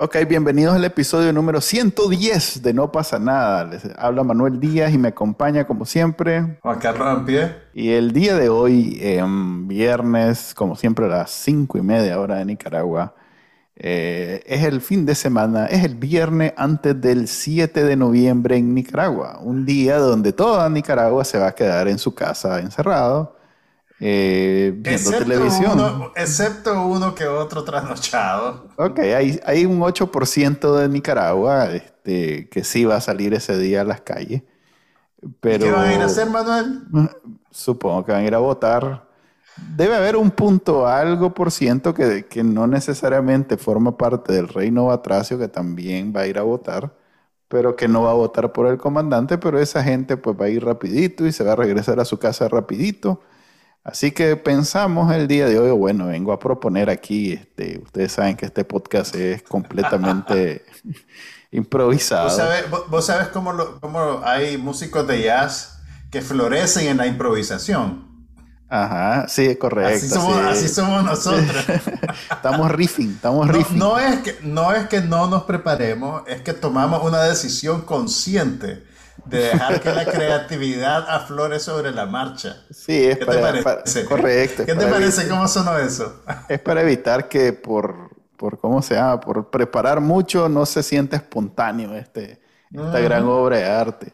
Ok, bienvenidos al episodio número 110 de No pasa nada. Les habla Manuel Díaz y me acompaña como siempre. Juan Carlos Ampie. Y el día de hoy, em, viernes, como siempre a las 5 y media hora de Nicaragua, eh, es el fin de semana, es el viernes antes del 7 de noviembre en Nicaragua. Un día donde toda Nicaragua se va a quedar en su casa encerrado eh, viendo Excepto televisión. uno, excepto uno que otro trasnochado. Ok, hay, hay un 8% de Nicaragua este, que sí va a salir ese día a las calles. Pero ¿Qué van a ir a hacer, Manuel? supongo que van a ir a votar. Debe haber un punto algo por ciento que, que no necesariamente forma parte del reino batracio que también va a ir a votar, pero que no va a votar por el comandante, pero esa gente pues va a ir rapidito y se va a regresar a su casa rapidito. Así que pensamos el día de hoy, bueno, vengo a proponer aquí, este, ustedes saben que este podcast es completamente improvisado. ¿Vos sabés, vos- cómo, lo- cómo hay músicos de jazz que florecen en la improvisación? Ajá, sí, correcto. Así somos, sí. así somos nosotros. Estamos riffing, estamos No, riffing. no es que, no es que no nos preparemos, es que tomamos una decisión consciente de dejar que la creatividad aflore sobre la marcha. Sí, es ¿Qué te para, parece? para- correcto. ¿Qué te parece? evitar- ¿Cómo sonó eso? Es para evitar que por, por, ¿cómo se llama? Por preparar mucho no se sienta espontáneo este, esta gran obra de arte.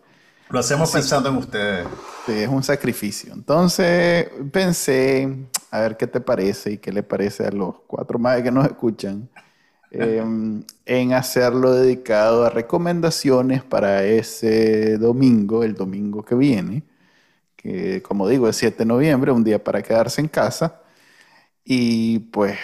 Lo hacemos pensando en ustedes. Sí, es un sacrificio. Entonces pensé, a ver qué te parece y qué le parece a los cuatro más que nos escuchan, em, en hacerlo dedicado a recomendaciones para ese domingo, el domingo que viene, que como digo es 7 de noviembre, un día para quedarse en casa. Y pues,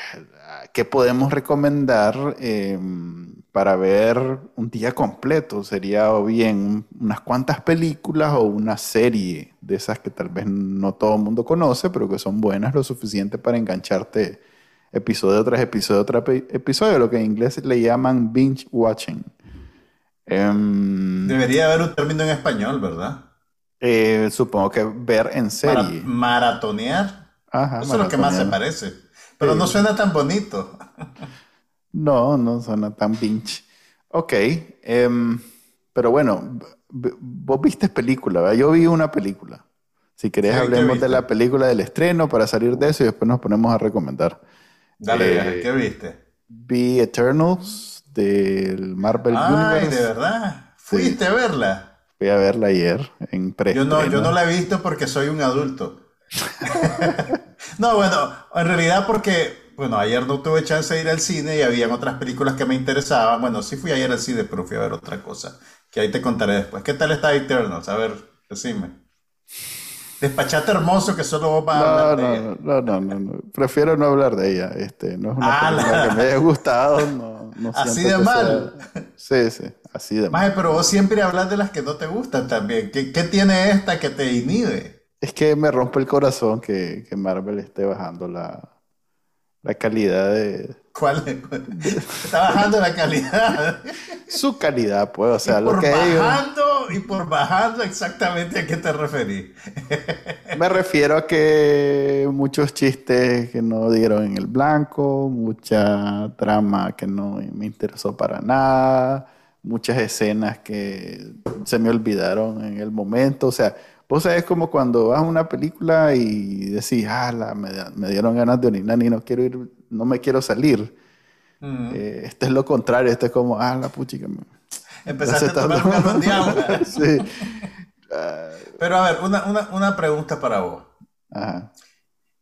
¿qué podemos recomendar em, para ver un día completo? Sería o bien unas cuantas películas o una serie de esas que tal vez no todo el mundo conoce, pero que son buenas lo suficiente para engancharte episodio tras episodio tras epi- episodio, lo que en inglés le llaman binge watching. Em, Debería haber un término en español, ¿verdad? eh, supongo que ver en Mara- serie. maratonear. Ajá, Eso es lo que más se parece. Pero Sí. no suena tan bonito. No, no suena tan binge. Ok, em, pero bueno, vos viste película, ¿verdad? Yo vi una película. Si querés, Sí, ¿qué hablemos de la película del estreno para salir de eso y después nos ponemos a recomendar. Dale, Eh, ¿qué viste? Vi Eternals del Marvel Ay, Universe. de verdad. Fuiste a verla. Fui a verla ayer en pre Yo no, yo no la he visto porque soy un adulto. no, bueno, en realidad porque, bueno, ayer no tuve chance de ir al cine y habían otras películas que me interesaban. Bueno, sí fui ayer al cine, pero fui a ver otra cosa, que ahí te contaré después. ¿Qué tal está Eternals? A ver, decime. Despachate hermoso que solo vos vas a No, hablar de no, ella. no, no, no, no. Prefiero no hablar de ella. Este, no es una Ah, película la- que me haya gustado. No, no Así de mal. sea- Sí, sí, así de mal. Maje, pero vos siempre hablas de las que no te gustan también. ¿Qué, qué tiene esta que te inhibe? Es que me rompe el corazón que, que Marvel esté bajando la, la calidad de... ¿Cuál es? Está bajando la calidad. Su calidad, pues, o sea, y lo por que ellos... y por bajando, exactamente a qué te referís. Me refiero a que muchos chistes que no dieron en el blanco, mucha trama que no me interesó para nada, muchas escenas que se me olvidaron en el momento. O sea, vos sabés como cuando vas a una película y decís, ah, la- me, me dieron ganas de orinar y no quiero ir, no me quiero salir. Eh, este es lo contrario, este es como, ah, la puchica. Empezaste a tomar un galón de agua. sí. Pero a ver, una, una, una pregunta para vos. Ajá.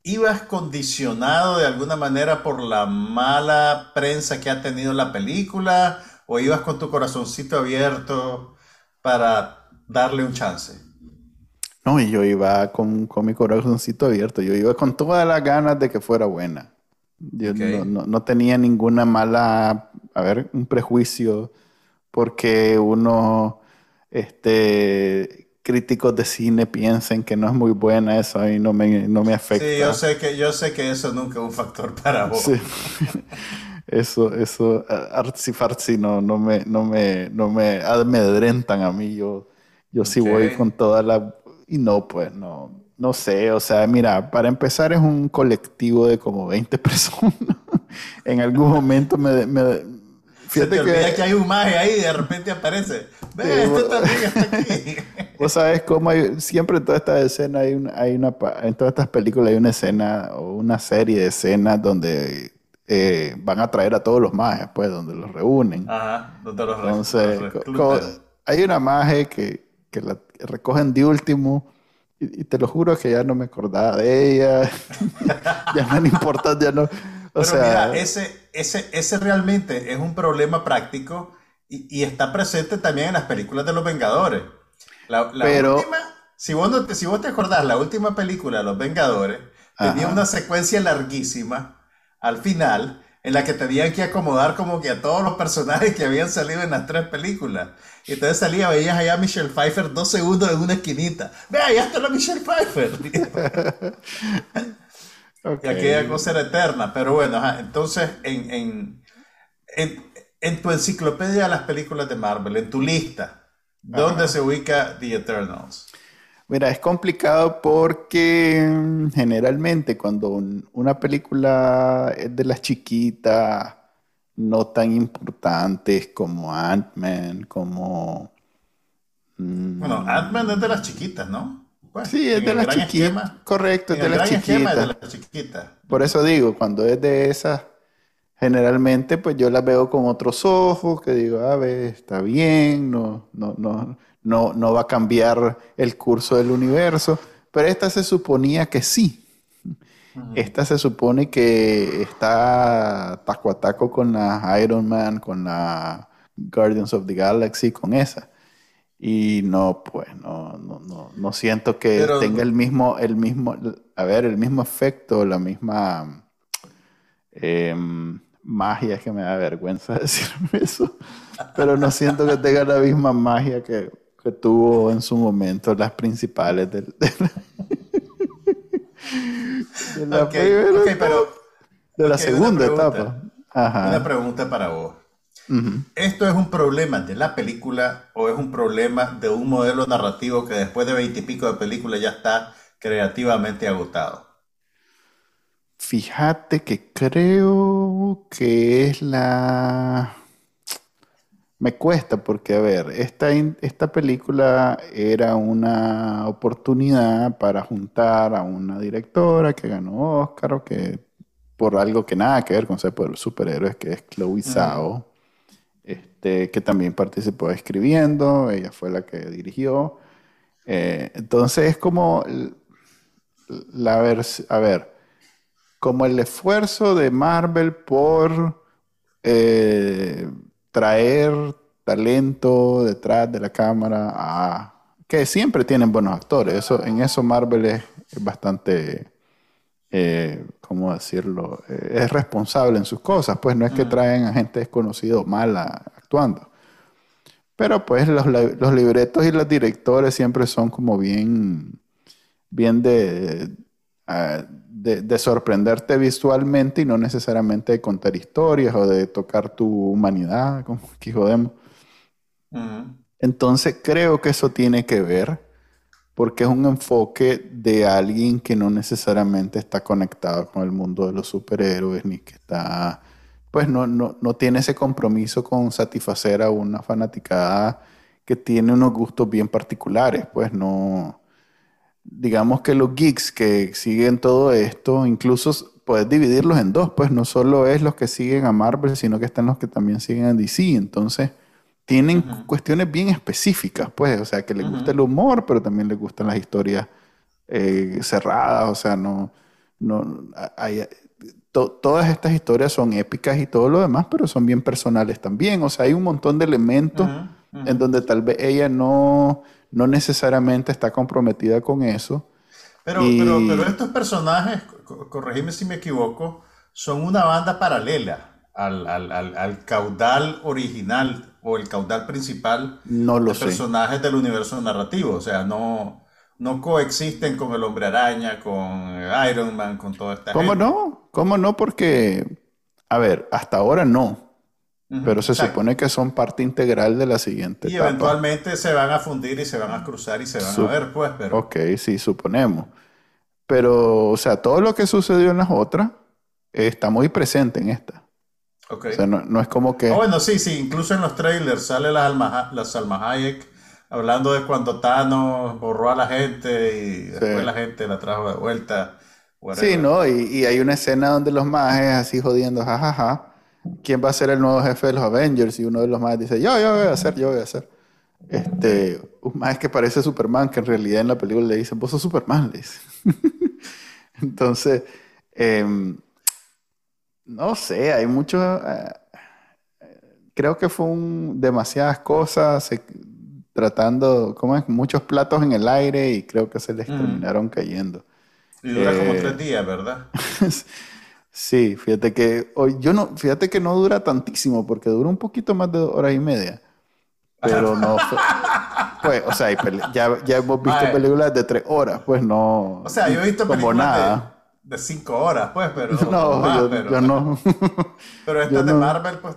¿Ibas condicionado de alguna manera por la mala prensa que ha tenido la película? ¿O ibas con tu corazoncito abierto para darle un chance? No, y yo iba con, con mi corazoncito abierto, yo iba con todas las ganas de que fuera buena. Yo no, no- no tenía ninguna mala, a ver, un prejuicio, porque uno este, críticos de cine piensen que no es muy buena, eso mí no me, no me afecta. Sí, yo sé, que, yo sé que eso nunca es un factor para vos. Sí. eso, eso, artsy fartsy no, no, me, no, me, no me amedrentan a mí. Yo, yo sí voy con toda la... Y no, pues, no, no sé. O sea, mira, para empezar es un colectivo de como 20 personas. en algún momento me, Fíjate que, que hay un maje ahí y de repente aparece. Ve, esto también está aquí. Vos sabes cómo hay, siempre en todas estas escenas hay una, hay una, en todas estas películas hay una escena o una serie de escenas donde eh, van a traer a todos los majes, pues, donde los reúnen. Ajá, donde los Entonces, hay una maje que, que la recogen de último y, te lo juro que ya no me acordaba de ella. ya no me importa, ya no pero mira, ese, ese, ese realmente es un problema práctico y, está presente también en las películas de los Vengadores. La, pero... última, si vos, no te, si vos te acordás, la última película de los Vengadores tenía una secuencia larguísima al final en la que tenían que acomodar como que a todos los personajes que habían salido en las tres películas. Y entonces salía, veías allá a Michelle Pfeiffer dos segundos en una esquinita. Vea, ya está la Michelle Pfeiffer. Okay. Y aquella cosa era eterna. Pero bueno, entonces en, en, tu enciclopedia de las películas de Marvel, en tu lista, ¿dónde se ubica The Eternals? Mira, es complicado porque mm, generalmente cuando una película es de las chiquitas, no tan importantes como Ant-Man, como... Mm, bueno, Ant-Man es de las chiquitas, ¿no? Sí, es de las chiquitas. Correcto, es de las chiquitas. Por eso digo, cuando es de esas, generalmente pues yo las veo con otros ojos, que digo, a ver, está bien, no, no, no, no, no va a cambiar el curso del universo. Pero esta se suponía que sí. Esta se supone que está taco a taco con la Iron Man, con la Guardians of the Galaxy, con esa. Y no, pues, no, no, no, no siento que tenga el mismo, el mismo, a ver, el mismo efecto, la misma em, magia, es que me da vergüenza decirme eso, pero no siento que tenga la misma magia que, que tuvo en su momento las principales del, de la, pero, de la segunda etapa. Una pregunta para vos. ¿Esto es un problema de la película o es un problema de un modelo narrativo que después de veintipico de películas ya está creativamente agotado? Fíjate que creo que es la... Me cuesta porque, a ver, esta, esta película era una oportunidad para juntar a una directora que ganó Oscar o que por algo que nada que ver con ser superhéroes, que es Chloe Zhao este, que también participó escribiendo, ella fue la que dirigió. Eh, entonces es como la a ver, como el esfuerzo de Marvel por eh, traer talento detrás de la cámara a, que siempre tienen buenos actores. Eso, en eso Marvel es bastante eh, ¿cómo decirlo? Eh, es responsable en sus cosas, pues no es que traen a gente desconocida mala actuando. Pero pues los, libretos y los directores siempre son como bien, bien de, de, sorprenderte visualmente y no necesariamente de contar historias o de tocar tu humanidad, como aquí jodemos. Entonces creo que eso tiene que ver porque es un enfoque de alguien que no necesariamente está conectado con el mundo de los superhéroes, ni que está, pues no, no, no tiene ese compromiso con satisfacer a una fanaticada que tiene unos gustos bien particulares, pues no, digamos que los geeks que siguen todo esto, incluso puedes dividirlos en dos, pues no solo es los que siguen a Marvel, sino que están los que también siguen a DC, entonces tienen cuestiones bien específicas, pues, o sea, que les gusta el humor, pero también les gustan las historias eh, cerradas, o sea, no, no, hay, todas estas historias son épicas y todo lo demás, pero son bien personales también, o sea, hay un montón de elementos en donde tal vez ella no, no necesariamente está comprometida con eso. Pero, pero, pero estos personajes, corregime si me equivoco, son una banda paralela al, al, al, al caudal original o el caudal principal No lo de sé. personajes del universo narrativo. O sea, no, no coexisten con el Hombre Araña, con Iron Man, con toda esta ¿Cómo gente. no? ¿Cómo no? Porque, a ver, hasta ahora no. Pero se exacto. supone que son parte integral de la siguiente Y etapa. eventualmente se van a fundir y se van a cruzar y se van a ver, pues, pero... Ok, sí, suponemos. Pero, o sea, todo lo que sucedió en las otras está muy presente en esta. Ok. O sea, no, no es como que... Ah, bueno, sí, sí, incluso en los trailers sale la Alma, la Salma Hayek hablando de cuando Thanos borró a la gente y después la gente la trajo de vuelta. whatever. Sí, ¿no? Y, y hay una escena donde los mages así jodiendo, jajaja. ¿Quién va a ser el nuevo jefe de los Avengers? Y uno de los mages dice, yo, yo voy a hacer, yo voy a hacer. Este, un maje que parece Superman, que en realidad en la película le dicen, vos sos Superman, le dice. Entonces, em, no sé, hay mucho... eh, creo que fue un, demasiadas cosas, se- tratando, ¿cómo es? Muchos platos en el aire y creo que se les Mm. terminaron cayendo. Y dura como Eh, tres días, ¿verdad? Sí, fíjate que hoy yo no, fíjate que no dura tantísimo porque dura un poquito más de hora y media. Pero no fue- pues, o sea, hay pele- ya, ya hemos visto películas de tres horas, pues no. O sea, yo he visto como películas nada. De, cinco horas, pues, pero No, más, yo, pero, yo no. pero estas de no. Marvel, pues,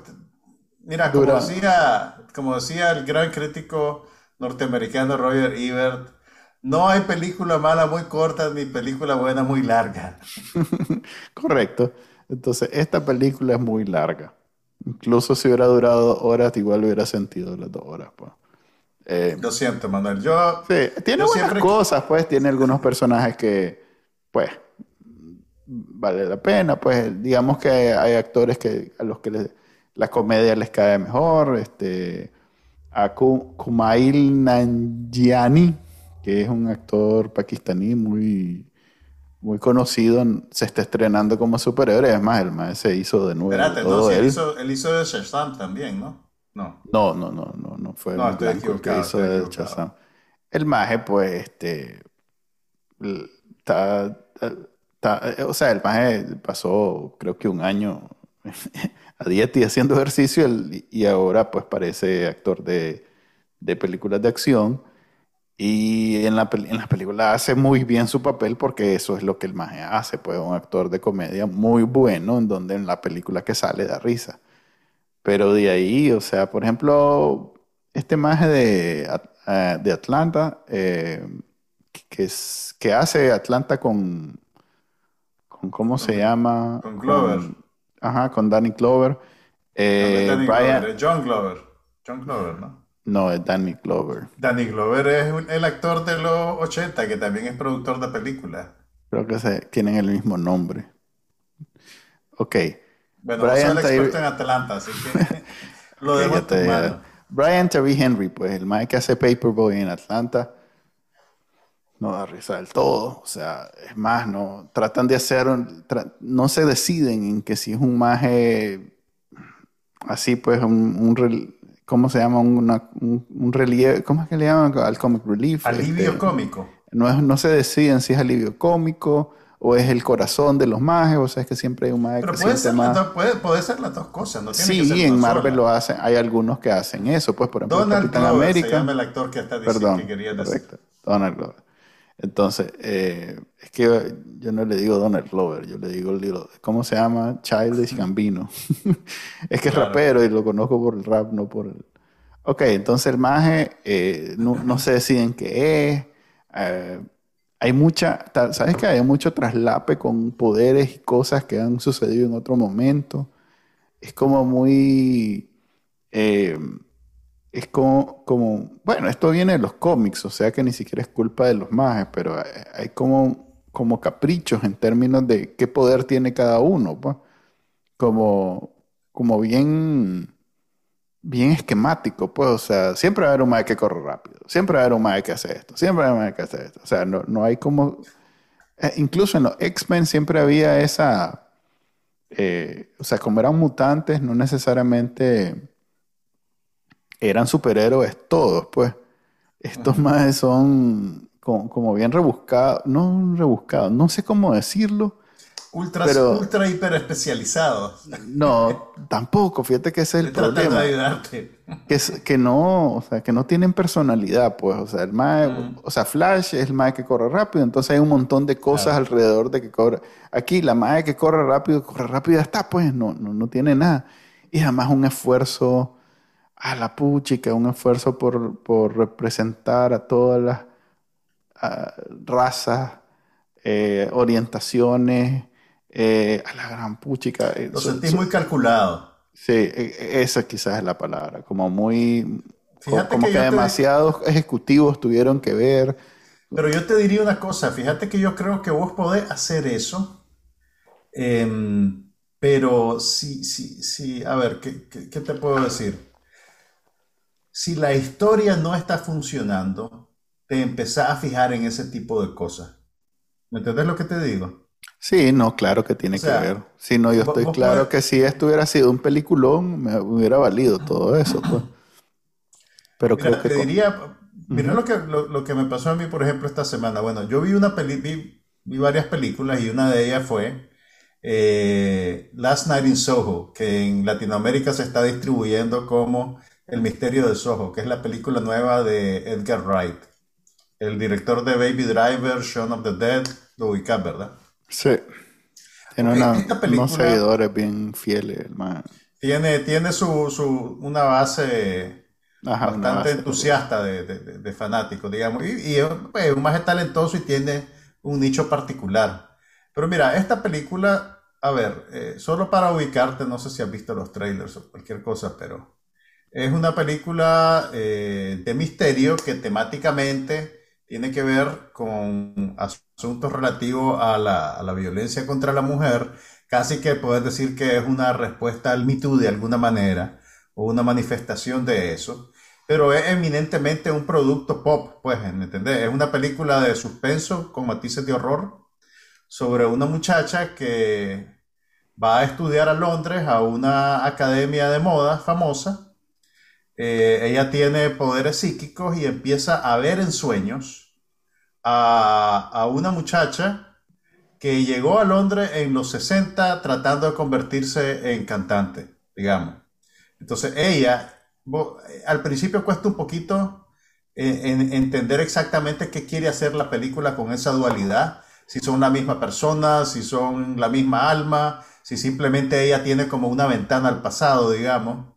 mira, como Dura. decía, como decía el gran crítico norteamericano Roger Ebert, no hay película mala muy corta ni película buena muy larga. Correcto. Entonces, esta película es muy larga. Incluso si hubiera durado horas, igual hubiera sentido las dos horas, pues. Eh, Lo siento, Manuel. Yo, Sí, tiene Yo buenas siempre- cosas, pues, tiene algunos personajes que, pues, vale la pena, pues, digamos que hay actores que a los que les- la comedia les cae mejor, este, a Ku- Kumail Nanjiani, que es un actor pakistaní muy, muy conocido, se está estrenando como superhéroe, es más, el más se hizo de nuevo espérate, todo no, él él. hizo, él hizo de Shazam también, ¿no? No. No, no, no, no, no fue No, el que hizo de. Shazam. El maje, pues, este, está, está- eh, o sea, el maje pasó, creo que un año a dieta y haciendo ejercicio y ahora, pues, parece actor de, de películas de acción. Y en la, en la película hace muy bien su papel porque eso es lo que el maje hace, pues, un actor de comedia muy bueno, en donde en la película que sale da risa. Pero de ahí, o sea, por ejemplo, este maje de, eh, de Atlanta, eh, que, es, que hace Atlanta con, con ¿cómo se llama? con Glover. ajá, con Danny no Eh, Danny Brian, John Glover. John Glover, ¿no? no, es Danny Glover. Danny Glover es un- el actor de los 80 que también es productor de películas. Creo que se, tienen el mismo nombre. Ok. Bueno, Brian no soy el experto en Atlanta, así que lo dejo en. Brian Terry Henry, pues el que hace Paperboy en Atlanta, no da risa del todo. O sea, es más, no tratan de hacer, tra- no se deciden en que si es un maje así, pues un, un ¿cómo se llama? Una- un, un relieve, ¿cómo es que le llaman al comic relief? Alivio Este, cómico. no, es- no se deciden si es alivio cómico o es el corazón de los majes, o sea, es que siempre hay un maje Pero que puede ser, más. puede, puede ser las dos cosas, no tiene que ser Sí, en Marvel sola. lo hacen, hay algunos que hacen eso, pues por ejemplo Donald Capitán Glover América. se llama el actor que está diciendo Perdón, que quería decir. correcto, Donald Glover. Entonces, eh, es que yo no le digo Donald Glover, yo le digo, Little- ¿cómo se llama? Childish Gambino. es que es rapero y lo conozco por el rap, no por el... Ok, entonces el maje eh, no, no se deciden qué es. eh, hay mucha, ¿sabes qué? Hay mucho traslape con poderes y cosas que han sucedido en otro momento. Es como muy... eh, es como, como, bueno, esto viene de los cómics, o sea que ni siquiera es culpa de los mages, pero hay, hay como, como caprichos en términos de qué poder tiene cada uno, pues. Como, como bien, bien esquemático, pues, o sea, siempre va a haber un mago que corre rápido, siempre va a haber un mago que hace esto, siempre va a haber un mago que hace esto, o sea, no, no hay como, eh, incluso en los X-Men siempre había esa, eh, o sea, como eran mutantes, no necesariamente eran superhéroes todos, pues. Estos más son como, como bien rebuscados, no rebuscados, no sé cómo decirlo, ultra, Pero- ultra hiper especializados. No, tampoco. Fíjate que ese es el Estoy tratando de problema. ayudarte. Que, es- que no, o sea, que no tienen personalidad, pues. O sea, el mae, Mm. o sea, Flash es el mae que corre rápido, entonces hay un montón de cosas Claro. alrededor de que corre. Aquí la mae que corre rápido, corre rápido y ya está, pues, no, no, no tiene nada. Y además un esfuerzo a la puchica, un esfuerzo por, por representar a todas las razas, eh, orientaciones, eh, a la gran puchica. eh, Lo so- sentís so- muy calculado. Sí, e- e- esa quizás es la palabra, como muy, Fíjate como que que, yo te- demasiados ejecutivos tuvieron que ver. Pero yo te diría una cosa, fíjate que yo creo que vos podés hacer eso, em, pero sí, sí, sí, a ver, ¿qué, qué- qué te puedo decir? Si la historia no está funcionando, te empezás a fijar en ese tipo de cosas. ¿Me entendés lo que te digo? Sí, no, claro que tiene O sea, que ver. Sí, no, yo estoy claro podés- que si esto hubiera sido un peliculón, me hubiera valido todo eso, pues. Pero Mira, creo que te con- diría, mira lo que, lo, lo que me pasó a mí, por ejemplo, esta semana. Bueno, yo vi una peli, vi, vi varias películas y una de ellas fue eh, Last Night in Soho, que en Latinoamérica se está distribuyendo como El misterio de Soho, que es la película nueva de Edgar Wright, el director de Baby Driver, Shaun of the Dead, lo ubicás, ¿verdad? sí, tiene una- esta película- unos seguidores bien fieles. Tiene, tiene su, su, una base Ajá, una bastante base- entusiasta de, de- de- de fanáticos, digamos, y, y pues, un más talentoso y tiene un nicho particular. Pero mira, esta película, a ver, eh, solo para ubicarte, no sé si has visto los trailers o cualquier cosa, pero es una película eh, de misterio que temáticamente tiene que ver con asuntos relativos a la, a la violencia contra la mujer. Casi que puedes decir que es una respuesta al Me Too de alguna manera, o una manifestación de eso. Pero es eminentemente un producto pop, pues, ¿me entendés? Es una película de suspenso con matices de horror sobre una muchacha que va a estudiar a Londres a una academia de moda famosa. Eh, ella tiene poderes psíquicos y empieza a ver en sueños a, a una muchacha que llegó a Londres en los 60 tratando de convertirse en cantante, digamos. Entonces ella, eh, al principio cuesta un poquito eh, en- entender exactamente qué quiere hacer la película con esa dualidad, si son la misma persona, si son la misma alma, si simplemente ella tiene como una ventana al pasado, digamos.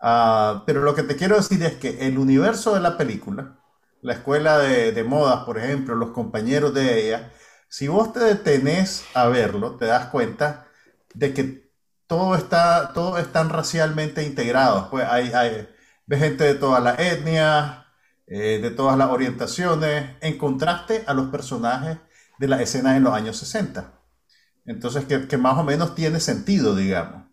Ah, pero lo que te quiero decir es que el universo de la película, la escuela de, modas, por ejemplo, los compañeros de ella, si vos te detenés a verlo, te das cuenta de que todo está, todo están racialmente integrados. Pues hay, hay ves gente de todas las etnias, eh, de todas las orientaciones, en contraste a los personajes de las escenas en los años 60. Entonces, que más o menos tiene sentido, digamos.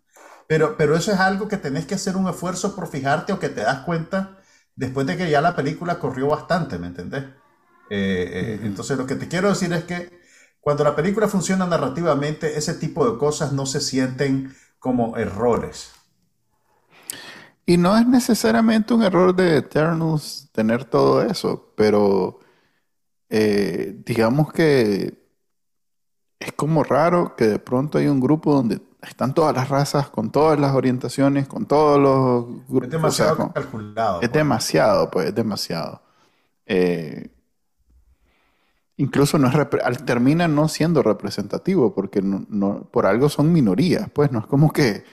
Pero, pero eso es algo que tenés que hacer un esfuerzo por fijarte o que te das cuenta después de que ya la película corrió bastante, ¿me entendés? Eh, eh, entonces, lo que te quiero decir es que cuando la película funciona narrativamente, ese tipo de cosas no se sienten como errores. Y no es necesariamente un error de Eternals tener todo eso, pero eh, digamos que es como raro que de pronto hay un grupo donde están todas las razas, con todas las orientaciones, con todos los Es grupos. o sea, demasiado con- calculado. es pues. demasiado, pues, es demasiado. Eh, incluso no es termina no siendo representativo, porque no, no- por algo son minorías, pues no es como que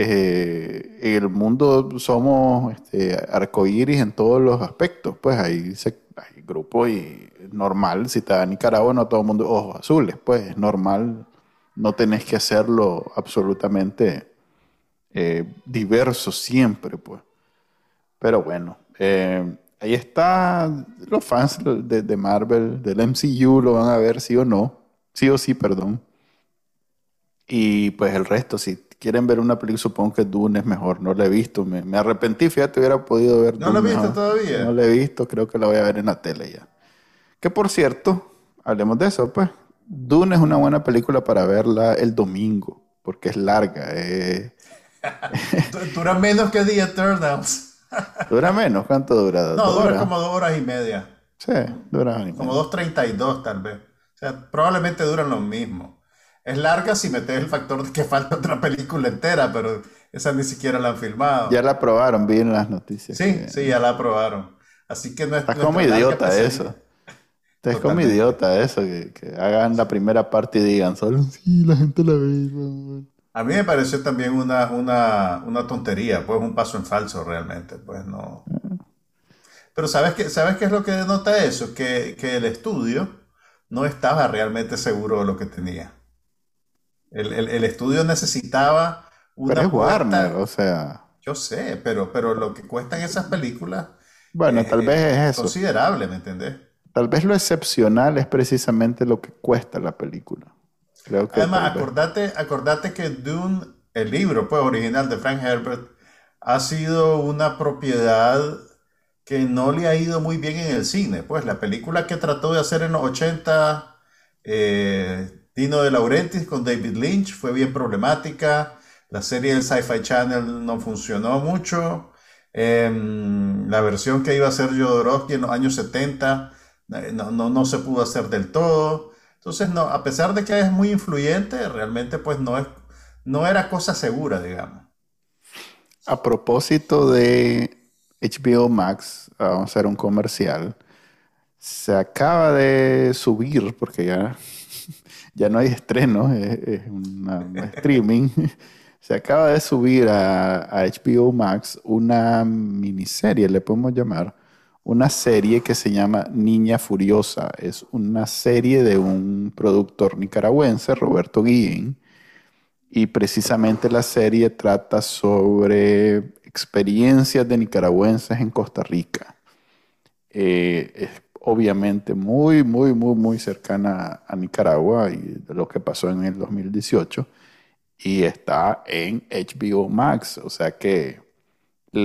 eh, en el mundo somos este, arcoíris en todos los aspectos, pues hay, se- hay grupos y es normal, si te da Nicaragua no todo el mundo ojos azules, pues es normal, no tenés que hacerlo absolutamente eh, diverso siempre, pues. Pero bueno, eh, ahí está. Los fans de, de Marvel, del MCU, lo van a ver sí o no. Sí o sí, perdón. Y pues el resto, si quieren ver una película, supongo que Dune es mejor. No la he visto. Me, me arrepentí, fíjate, hubiera podido ver ¿No la viste mejor. todavía? No la he visto, creo que la voy a ver en la tele ya. Que por cierto, hablemos de eso, pues. Dune es una buena película para verla el domingo, porque es larga. eh. Du- Dura menos que The Eternals. Dura menos, ¿cuánto dura? No, ¿Dos dura horas? como dos horas y media. Sí, dura hora y Como media. 2.32 tal vez. O sea, probablemente duran lo mismo. es larga si metes el factor de que falta otra película entera, pero esa ni siquiera la han filmado. Ya la aprobaron, vi en las noticias. Sí, sí, ya la aprobaron. Así que no es. Estás como idiota eso. Estás como idiota eso, que, que, hagan la primera parte y digan solo sí, la gente la ve. A mí me pareció también una, una, una tontería, pues un paso en falso realmente, pues no. Pero ¿sabes qué, ¿sabes qué es lo que denota eso? Que, que el estudio no estaba realmente seguro de lo que tenía. El, el, el estudio necesitaba una Pero es Warner, o sea. Yo sé, pero, pero lo que cuestan esas películas. Bueno, tal vez es eso. Considerable, ¿me entendés? Tal vez lo excepcional es precisamente lo que cuesta la película. Creo que Además, acordate, acordate que Dune, el libro pues, original de Frank Herbert, ha sido una propiedad que no le ha ido muy bien en el cine. Pues la película que trató de hacer en los 80, eh, Dino de Laurentiis con David Lynch, fue bien problemática. La serie del Sci-Fi Channel no funcionó mucho. Eh, la versión que iba a hacer Jodorowsky en los años 70 no, no, no, se pudo hacer del todo. Entonces, no, a pesar de que es muy influyente, realmente pues no, es, no era cosa segura, digamos. A propósito de HBO Max, vamos a hacer un comercial. Se acaba de subir, porque ya, ya no hay estreno, es, es una, un streaming. Se acaba de subir a, a HBO Max una miniserie, le podemos llamar, una serie que se llama Niña Furiosa. Es una serie de un productor nicaragüense, Roberto Guillén, y precisamente la serie trata sobre experiencias de nicaragüenses en Costa Rica. Eh, es obviamente muy, muy, muy, muy cercana a Nicaragua y de lo que pasó en el 2018 y está en HBO Max, o sea que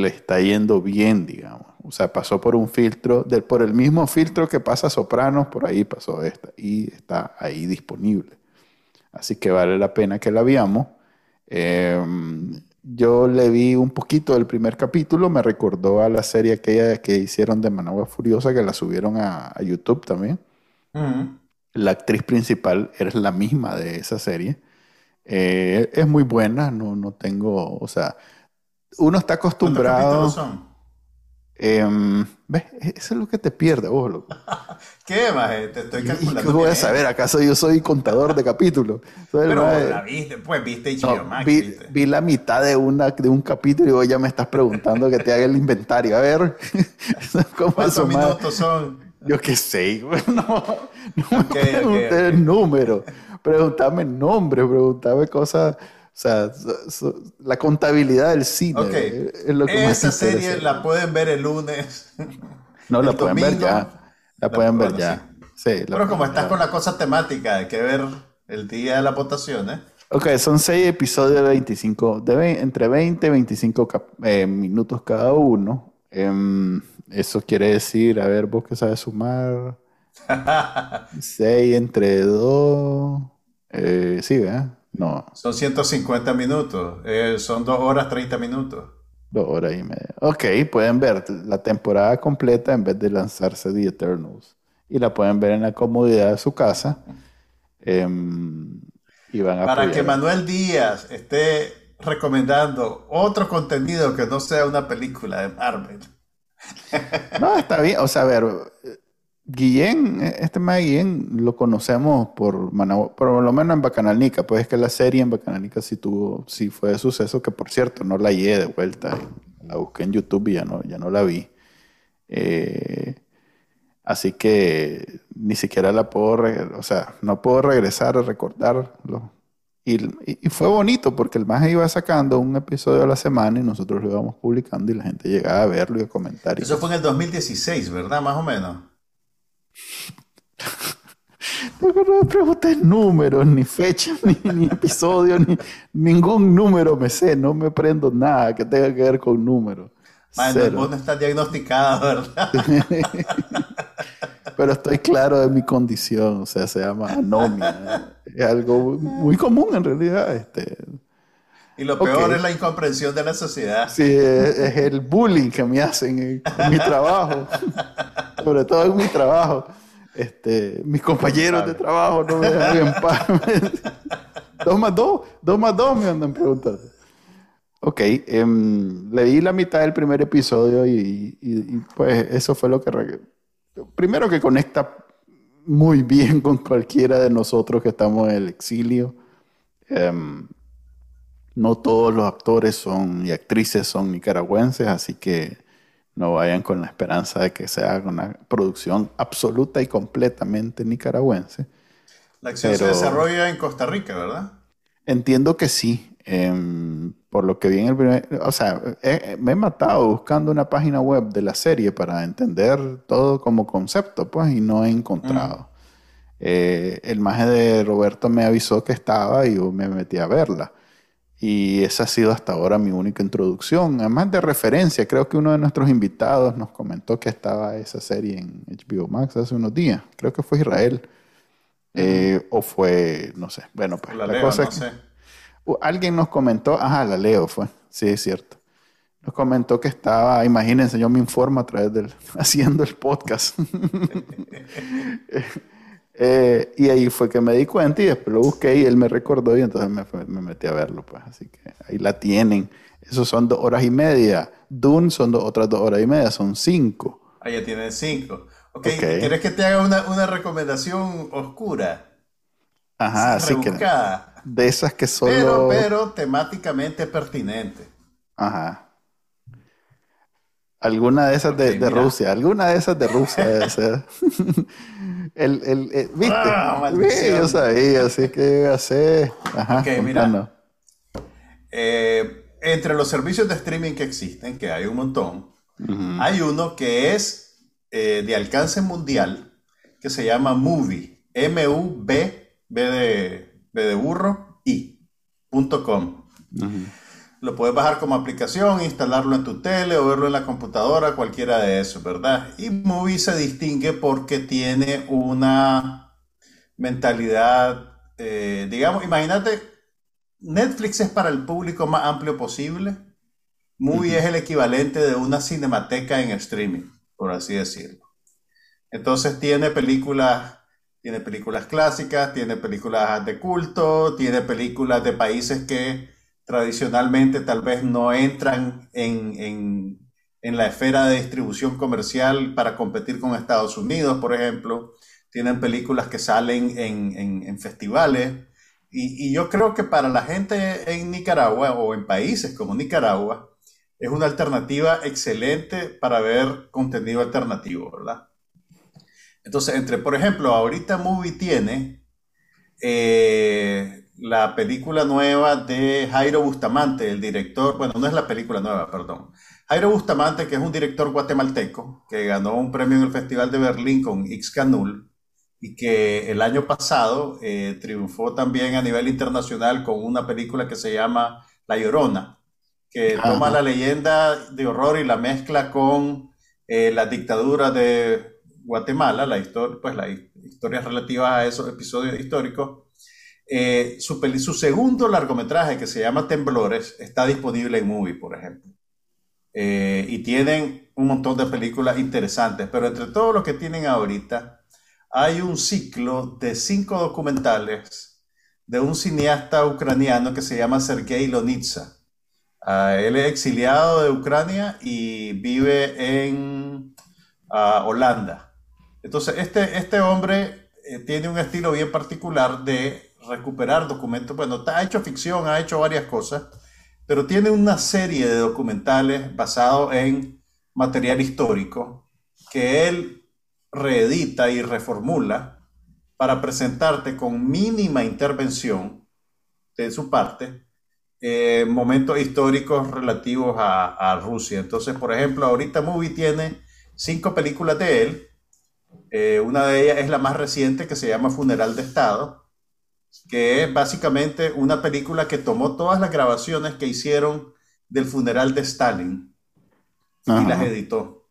le está yendo bien, digamos. O sea, pasó por un filtro, del, por el mismo filtro que pasa Sopranos, por ahí pasó esta y está ahí disponible. Así que vale la pena que la veamos. Eh, yo le vi un poquito del primer capítulo, me recordó a la serie aquella que hicieron de Managua Furiosa, que la subieron a, a YouTube también. Uh -huh. La actriz principal es la misma de esa serie. Eh, es muy buena, no, no tengo, o sea, uno está acostumbrado. son? Eh, ¿Ves? Eso es lo que te pierde, vos, loco. ¿Qué más? Te estoy calculando. ¿Y qué voy a saber? ¿Acaso yo soy contador de capítulos? Pero mae- la viste, pues viste HBO No, Max, vi, viste. vi la mitad de, una, de un capítulo y vos ya me estás preguntando que te haga el inventario. A ver, ¿cómo ¿Cuántos minutos son? Yo qué sé, no, no me Ok, ok, preguntes ok. el número, pregúntame nombre, pregúntame cosas, o sea, so- so- la contabilidad del cine Ok. es lo que más Esa te serie la pueden ver el lunes. No, la el pueden ver domingo. ya, la pueden ver bueno, ya. Sí, la Pero como pueden estás ver. con la cosa temática, hay que ver el día de la votación, ¿eh? Ok, son seis episodios de 25, de entre 20 y 25 cap- eh, minutos cada uno. Em, eso quiere decir, a ver, vos que sabes sumar, 6 entre 2, sí, ¿verdad? No, Son 150 minutos. eh, son 2 horas 30 minutos. dos horas y media. Ok, pueden ver la temporada completa en vez de lanzarse The Eternals. Y la pueden ver en la comodidad de su casa. Em, y van a Para que. Manuel Díaz esté recomendando otro contenido que no sea una película de Marvel. No, está bien. O sea, a ver, eh, Guillén, eh, este más Guillén lo conocemos por, por lo menos en Bacanalnica. Pues es que la serie en Bacanalnica sí tuvo, sí fue de suceso, que por cierto no la hallé de vuelta. La busqué en YouTube y ya no, ya no la vi. Eh, así que ni siquiera la puedo, o sea, no puedo regresar a recordarlo. Y, y- y fue bonito porque el más iba sacando un episodio a la semana y nosotros lo íbamos publicando y la gente llegaba a verlo y a comentar. Eso fue en el 2016, ¿verdad? Más o menos. No me preguntes números, ni fechas, ni, ni episodios, ni ningún número me sé. No me prendo nada que tenga que ver con números. Cero. vos no estás diagnosticado, ¿verdad? Pero estoy claro de mi condición, o sea, se llama anomia. Es algo muy común en realidad. Este. Y lo peor es la incomprensión de la sociedad. Sí, es, es el bullying que me hacen en, en mi trabajo, sobre todo en mi trabajo. Este, mis compañeros de trabajo no me dejan en paz. dos más dos, dos más dos me andan preguntando. Ok, em, leí la mitad del primer episodio y, pues eso fue lo que... Primero que conecta muy bien con cualquiera de nosotros que estamos en el exilio. Em, no todos los actores son y actrices son nicaragüenses, así que no vayan con la esperanza de que sea una producción absoluta y completamente nicaragüense. La acción se desarrolla en Costa Rica, ¿verdad? Entiendo que sí. Em, por lo que vi en el primer, o sea, me he matado buscando una página web de la serie para entender todo como concepto, pues, y no he encontrado. Eh, el maje de Roberto me avisó que estaba y yo me metí a verla. Y esa ha sido hasta ahora mi única introducción. Además de referencia, creo que uno de nuestros invitados nos comentó que estaba esa serie en HBO Max hace unos días. Creo que fue Israel. Eh, o fue, no sé. Bueno, pues la, cosa es que alguien nos comentó, ajá, la leo fue, sí, es cierto. Nos comentó que estaba, imagínense, yo me informo a través del, haciendo el podcast. Eh, y ahí fue que me di cuenta y después lo busqué y él me recordó y entonces me, me, metí a verlo, pues. Así que ahí la tienen. Esos son dos horas y media. Dune son otras dos horas y media, son cinco. Ahí ya tienen cinco. Ok, ¿quieres que te haga una, una recomendación oscura? Ajá, así que de esas que solo... Pero, pero temáticamente pertinente. Ajá. Alguna de esas de, Rusia, alguna de esas de Rusia debe ser. el, el, ¿Viste? Ah, yo sabía, así que hace. Ajá, ok, mira. Eh, entre los servicios de streaming que existen, que hay un montón, hay uno que es eh, de alcance mundial, que se llama Movie. M-U-V, B de de burro y .com. Lo puedes bajar como aplicación, instalarlo en tu tele o verlo en la computadora, cualquiera de esos, ¿verdad? Y Movie se distingue porque tiene una mentalidad, eh, digamos, imagínate, Netflix es para el público más amplio posible. Movie es el equivalente de una cinemateca en streaming, por así decirlo. Entonces tiene películas tiene películas clásicas, tiene películas de culto, tiene películas de países que tradicionalmente tal vez no entran en, la esfera de distribución comercial para competir con Estados Unidos, por ejemplo. Tienen películas que salen en, festivales. Y, y, yo creo que para la gente en Nicaragua o en países como Nicaragua, es una alternativa excelente para ver contenido alternativo, ¿verdad? Entonces, entre, por ejemplo, ahorita Movie tiene eh, la película nueva de Jairo Bustamante, el director, bueno, no es la película nueva, perdón. Jairo Bustamante, que es un director guatemalteco, que ganó un premio en el Festival de Berlín con X-Canul y que el año pasado eh, triunfó también a nivel internacional con una película que se llama La Llorona, que toma la leyenda de horror y la mezcla con eh, la dictadura de Guatemala, la historia, pues las historias relativas a esos episodios históricos. Eh, su, su, segundo largometraje, que se llama Temblores, está disponible en Movie, por ejemplo. Eh, y tienen un montón de películas interesantes, pero entre todo lo que tienen ahorita, hay un ciclo de cinco documentales de un cineasta ucraniano que se llama Sergei Lonitsa. Ah, él es exiliado de Ucrania y vive en ah, Holanda. Entonces, este, este hombre eh, tiene un estilo bien particular de recuperar documentos. Bueno, ha hecho ficción, ha hecho varias cosas, pero tiene una serie de documentales basados en material histórico que él reedita y reformula para presentarte con mínima intervención de su parte eh, momentos históricos relativos a, a Rusia. Entonces, por ejemplo, ahorita Movie tiene cinco películas de él eh, una de ellas es la más reciente que se llama Funeral de Estado, que es básicamente una película que tomó todas las grabaciones que hicieron del funeral de Stalin y las editó.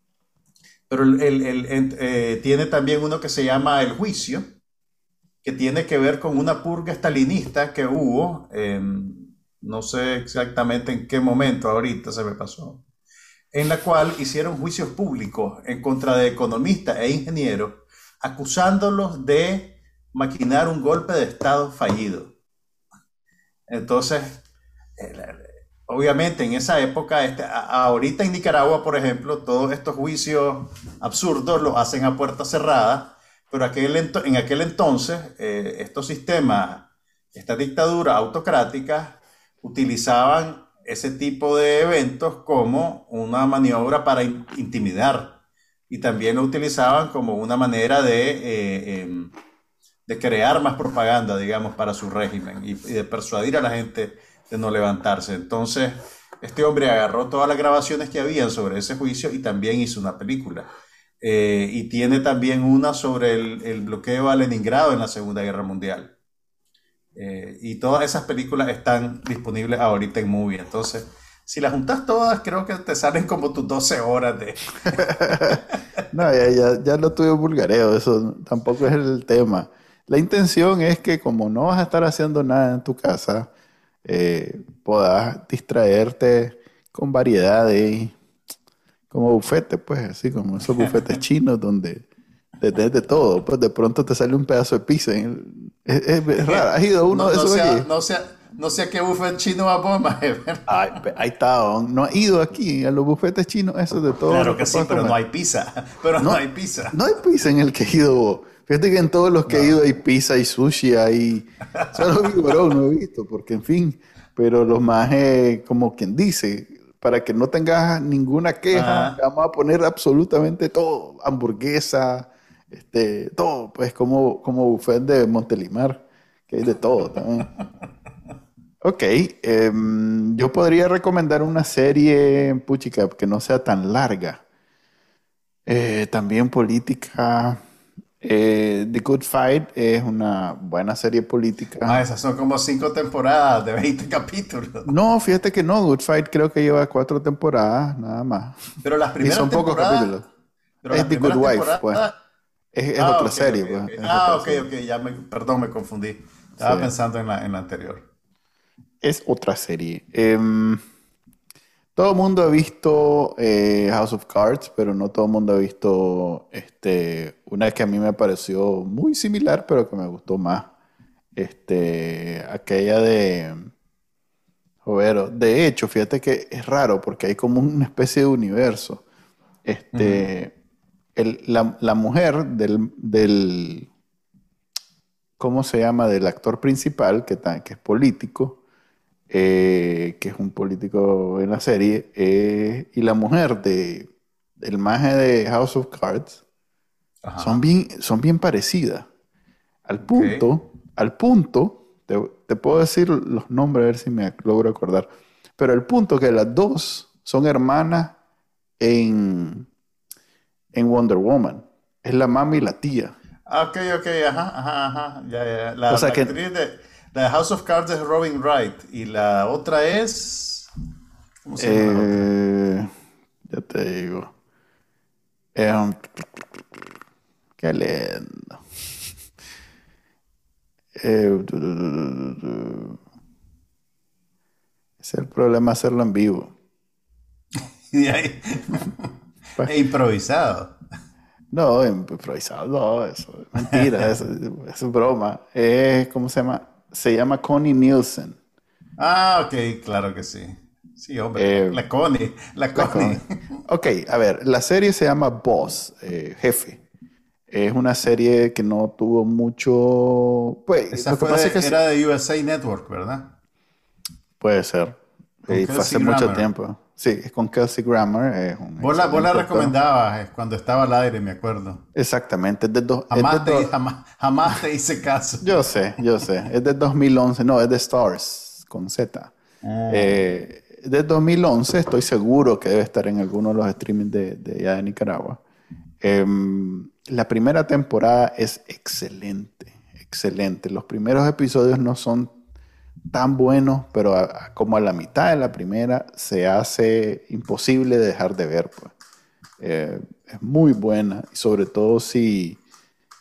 Pero eh, tiene también uno que se llama El Juicio, que tiene que ver con una purga stalinista que hubo, no sé exactamente en qué momento, ahorita se me pasó en la cual hicieron juicios públicos en contra de economistas e ingenieros, acusándolos de maquinar un golpe de Estado fallido. Entonces, obviamente en esa época, este, ahorita en Nicaragua, por ejemplo, todos estos juicios absurdos los hacen a puerta cerrada, pero aquel en aquel entonces eh, estos sistemas, esta dictadura autocrática, utilizaban ese tipo de eventos como una maniobra para intimidar y también lo utilizaban como una manera de, eh, em, de crear más propaganda, digamos, para su régimen y, de persuadir a la gente de no levantarse. Entonces, este hombre agarró todas las grabaciones que habían sobre ese juicio y también hizo una película. Eh, y tiene también una sobre el, bloqueo a Leningrado en la Segunda Guerra Mundial. Eh, y todas esas películas están disponibles ahorita en Movie. Entonces, si las juntas todas, creo que te salen como tus 12 horas de... no, ya, ya, ya lo tuve vulgareo, eso tampoco es el tema. La intención es que como no vas a estar haciendo nada en tu casa, eh, puedas distraerte con variedades, como bufetes, pues, así como esos bufetes chinos donde te de todo, pues de pronto te sale un pedazo de pizza. Es, raro, has ido a uno de esos no sea, No sé no qué bufete chino va a Ay, ahí está, no ha ido aquí a los bufetes chinos, esos de todo. Claro que sí, pero no hay pizza. Pero no, hay pizza. No hay pizza en el que he ido. Fíjate que en todos los que he ido hay pizza y sushi, hay... Solo bro, no he visto, porque en fin, pero los más, eh, como quien dice, para que no tengas ninguna queja, vamos a poner absolutamente todo, hamburguesa, este, todo, pues como, como buffet de Montelimar, que hay de todo también. Ok, em, yo podría recomendar una serie, puchica, que no sea tan larga. Eh, también política. Eh, The Good Fight es una buena serie política. Ah, esas son como cinco temporadas de 20 capítulos. No, fíjate que no. Good Fight creo que lleva cuatro temporadas, nada más. Pero las primeras y son pocos capítulos. es The Good Wife, pues. Es, ah, otra serie, pues. ah, ok, ok. Ya me, perdón, me confundí. Estaba pensando en la, en la anterior. Es otra serie. Eh, todo el mundo ha visto eh, House of Cards, pero no todo el mundo ha visto este, una que a mí me pareció muy similar, pero que me gustó más. Este, aquella de Jovero. De hecho, fíjate que es raro porque hay como una especie de universo. Este, la, mujer del, del, ¿cómo se llama? Del actor principal, que, que es político, eh, que es un político en la serie, eh, y la mujer de el maje de House of Cards son bien, son bien parecidas. Al punto, al punto, te, puedo decir los nombres a ver si me logro acordar, pero al punto que las dos son hermanas en, en Wonder Woman. Es la mami y la tía. Ok, ok, ajá, ajá, ajá. Ya, ya. La, actriz de la House of Cards es Robin Wright y la otra es. ¿Cómo se llama? Eh, ya te digo. Eh, qué lindo. Eh, es el problema hacerlo en vivo. y ahí, pues, e improvisado. No, improvisado, no, eso es mentira, eso, es broma. Es, ¿cómo se llama? Se llama Connie Nielsen. Ah, ok, claro que sí. Sí, hombre, eh, la Connie, la Connie. Ok, a ver, la serie se llama Boss, eh, Jefe. Es una serie que no tuvo mucho... Pues, Esa fue era de USA Network, ¿verdad? Puede ser. fue hace mucho tiempo. Sí, es con Kelsey Grammer. Es vos, la, vos la, recomendabas cuando estaba al aire, me acuerdo. Exactamente. Es de dos, jamás, te, jamás, te, hice caso. Yo sé, yo sé. Es de 2011. No, es de Stars, con Z. Ah. Eh, de 2011 estoy seguro que debe estar en alguno de los streamings de, de allá de Nicaragua. Em, la primera temporada es excelente, excelente. Los primeros episodios no son tan bueno, pero como a la mitad de la primera se hace imposible dejar de ver. Pues. Eh, es muy buena y sobre todo si,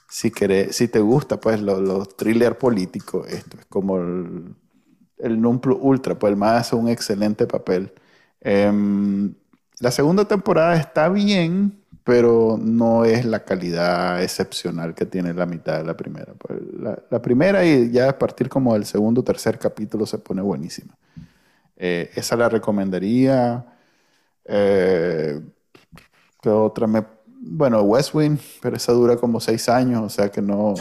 si, si te gusta pues los, thrillers políticos, esto es como el, el ultra, pues el más hace un excelente papel. Em, la segunda temporada está bien, pero no es la calidad excepcional que tiene la mitad de la primera. Pues, la, la primera y ya a partir como del segundo tercer capítulo se pone buenísima. Eh, esa la recomendaría. Eh, ¿Qué otra me bueno, West Wing, pero esa dura como seis años, o sea que no,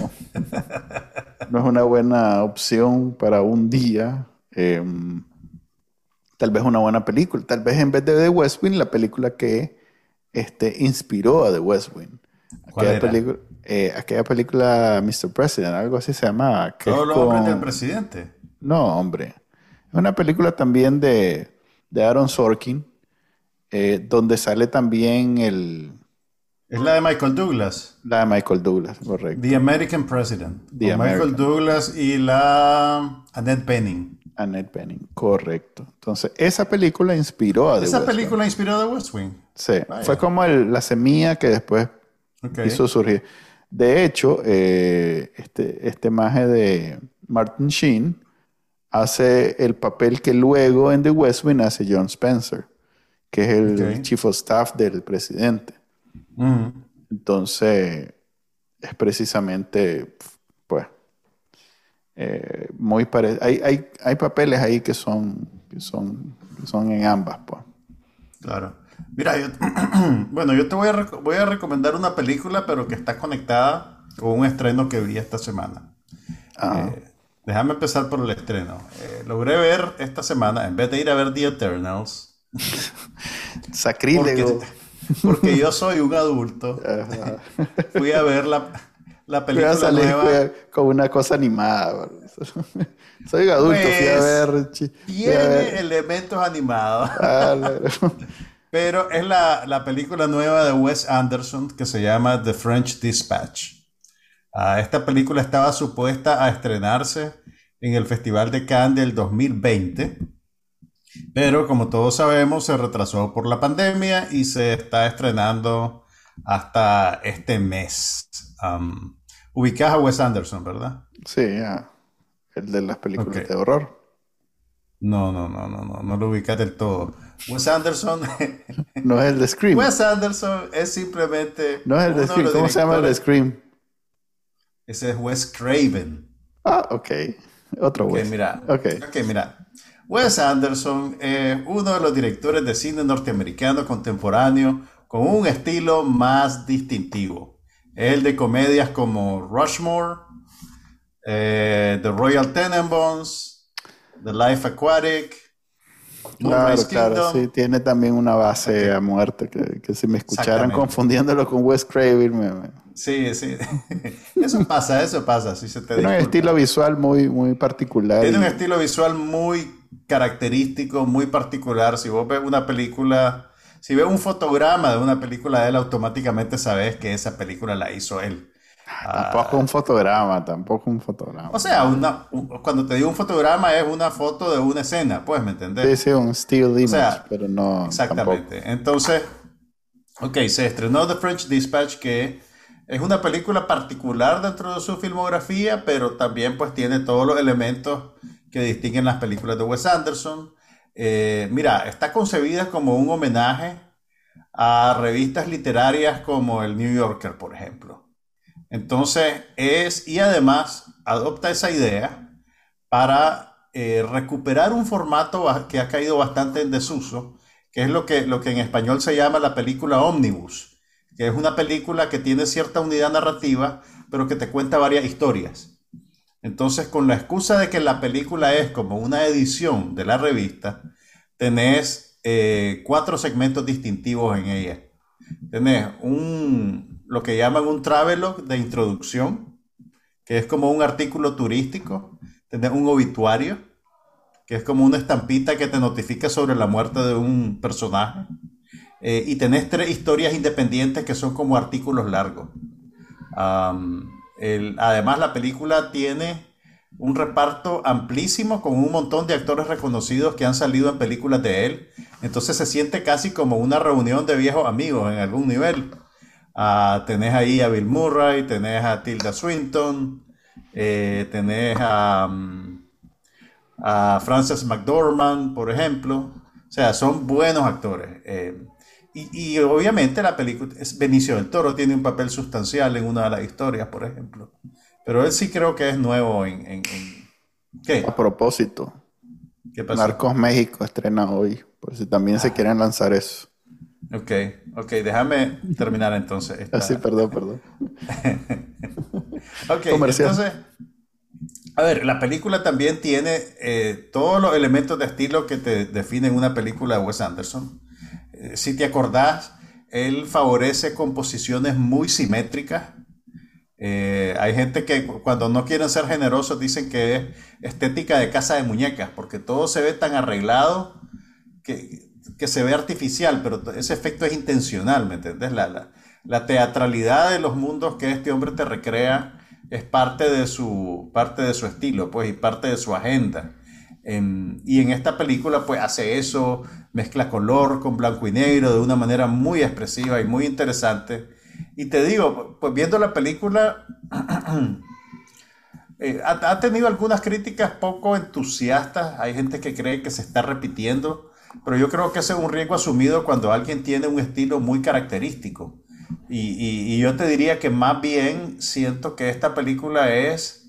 no es una buena opción para un día. Em, tal vez una buena película. Tal vez en vez de The West Wing, la película que este, inspiró a The West Wing. Aquella, película, eh, aquella película Mr. President, algo así se llama. ¿Todos los hombres del presidente? No, hombre. Es una película también de, de Aaron Sorkin, eh, donde sale también el es la de Michael Douglas. La de Michael Douglas, correcto. The American President. The Michael Douglas y la Annette Bening. Annette Bening, correcto. Entonces, esa película inspiró a The ¿Esa película inspiró a The West Wing? Sí, fue como la semilla que después hizo surgir. De hecho, eh, este, este maje de Martin Sheen hace el papel que luego en The West Wing hace John Spencer, que es el chief of staff del presidente. Entonces, es precisamente, pues, eh, muy parecido. Hay, hay, hay, papeles ahí que son, que son, son en ambas, pues. Claro. Mira, bueno, yo te voy a, voy a recomendar una película, pero que está conectada con un estreno que vi esta semana. Ah. Eh, déjame empezar por el estreno. Eh, logré ver esta semana, en vez de ir a ver The Eternals. Sacrílego porque yo soy un adulto. Fui a ver la, la película fui a salir, nueva. con una cosa animada. soy un adulto, fui a pues, ver... Tiene elementos animados. Ah, Pero es la, la, película nueva de Wes Anderson que se llama The French Dispatch. Ah, esta película estaba supuesta a estrenarse en el Festival de Cannes del 2020 pero como todos sabemos, se retrasó por la pandemia y se está estrenando hasta este mes. Um, ubicas a Wes Anderson, ¿verdad? Sí, el de las películas de horror. No, no, no, no, no, no lo ubicas del todo. Wes Anderson. no es el de Scream. Wes Anderson es simplemente. No es el de Scream. ¿Cómo se llama el de Scream? Ese es Wes Craven. Ah, ok. Otro Wes. Mira. Ok, mira. Wes Anderson es uno de los directores de cine norteamericano contemporáneo con un estilo más distintivo. El de comedias como Rushmore, eh, The Royal Tenenbaums, The Life Aquatic. Claro, claro, sí, tiene también una base a muerte, que, si me escucharan confundiéndolo con Wes Craven, me, Sí, sí. Eso pasa, eso pasa. se Tiene un estilo visual muy, muy particular. Tiene un estilo visual muy característico, muy particular. Si vos ves una película, si ves un fotograma de una película de él, automáticamente sabes que esa película la hizo él. Tampoco un fotograma, tampoco un fotograma. O sea, una, cuando te digo un fotograma es una foto de una escena, pues, ¿me entendés? Sí, sí, un still image, pero no. Exactamente. Entonces, ok, se estrenó The French Dispatch, que es una película particular dentro de su filmografía, pero también pues tiene todos los elementos que distinguen las películas de Wes Anderson. Eh, mira, está concebida como un homenaje a revistas literarias como el New Yorker, por ejemplo. Entonces es, y además adopta esa idea para eh, recuperar un formato que ha caído bastante en desuso, que es lo que, lo que en español se llama la película Omnibus, que es una película que tiene cierta unidad narrativa, pero que te cuenta varias historias. Entonces, con la excusa de que la película es como una edición de la revista, tenés eh, cuatro segmentos distintivos en ella. Tenés un, lo que llaman un travelogue de introducción, que es como un artículo turístico. Un obituario, que es como una estampita que te notifica sobre la muerte de un personaje. Eh, y tenés tres historias independientes que son como artículos largos además, la película tiene un reparto amplísimo con un montón de actores reconocidos que han salido en películas de él. Entonces se siente casi como una reunión de viejos amigos en algún nivel. Uh, tenés ahí a Bill Murray, tenés a Tilda Swinton, eh, tenés a, mm, a, Frances McDormand, por ejemplo. O sea, son buenos actores. Eh, Y, obviamente la película, es Benicio del Toro tiene un papel sustancial en una de las historias, por ejemplo. Pero él sí creo que es nuevo en... ¿Qué? A propósito. ¿Qué? Narcos México estrena hoy, por si también se ah. quieren lanzar eso. Ok, ok, déjame terminar entonces. Ah, sí, perdón, perdón. ok, entonces, a ver, la película también tiene eh, todos los elementos de estilo que te definen una película de Wes Anderson. Eh, si te acordás, él favorece composiciones muy simétricas. Eh, hay gente que cuando no quieren ser generosos dicen que es estética de casa de muñecas, porque todo se ve tan arreglado que, se ve artificial, pero ese efecto es intencional, ¿me entendés? La, la, teatralidad de los mundos que este hombre te recrea es parte de su, parte de su estilo, pues, y parte de su agenda. y en esta película, pues, hace eso, mezcla color con blanco y negro de una manera muy expresiva y muy interesante. Y te digo, pues viendo la película, eh, ha, tenido algunas críticas poco entusiastas. Hay gente que cree que se está repitiendo, pero yo creo que ese es un riesgo asumido cuando alguien tiene un estilo muy característico. Y, yo te diría que más bien siento que esta película es,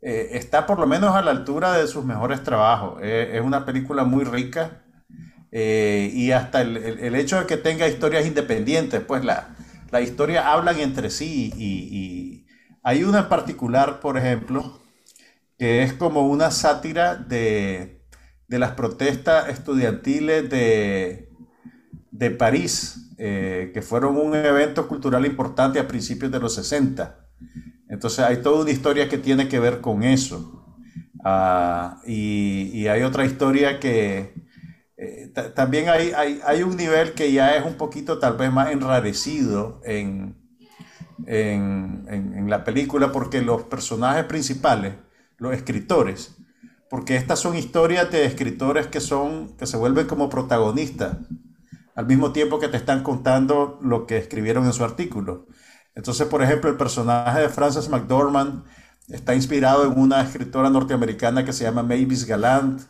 eh, está por lo menos a la altura de sus mejores trabajos. Eh, es una película muy rica eh, y hasta el, hecho de que tenga historias independientes, pues la, la historia hablan entre sí y, hay una en particular, por ejemplo, que es como una sátira de, las protestas estudiantiles de, de París, eh, que fueron un evento cultural importante a principios de los 60. Entonces hay toda una historia que tiene que ver con eso. Ah, y, hay otra historia que, eh, también hay, hay, un nivel que ya es un poquito tal vez más enrarecido en, en, la película porque los personajes principales, los escritores, porque estas son historias de escritores que, son, que se vuelven como protagonistas al mismo tiempo que te están contando lo que escribieron en su artículo. Entonces, por ejemplo, el personaje de Frances McDormand está inspirado en una escritora norteamericana que se llama Mavis Galant.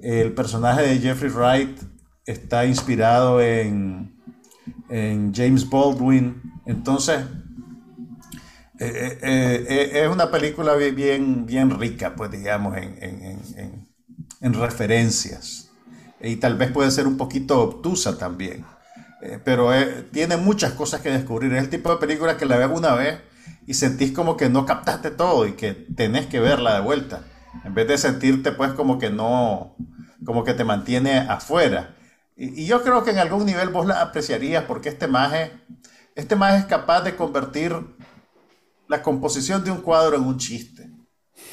El personaje de Jeffrey Wright está inspirado en, James Baldwin. Entonces, eh, eh, eh, es una película bien, bien rica, pues digamos, en, referencias. Y tal vez puede ser un poquito obtusa también. pero tiene muchas cosas que descubrir. Es el tipo de película que la ves una vez y sentís como que no captaste todo y que tenés que verla de vuelta. En vez de sentirte pues como que no, como que te mantiene afuera. Y, yo creo que en algún nivel vos la apreciarías porque este maje, este maje es capaz de convertir la composición de un cuadro en un chiste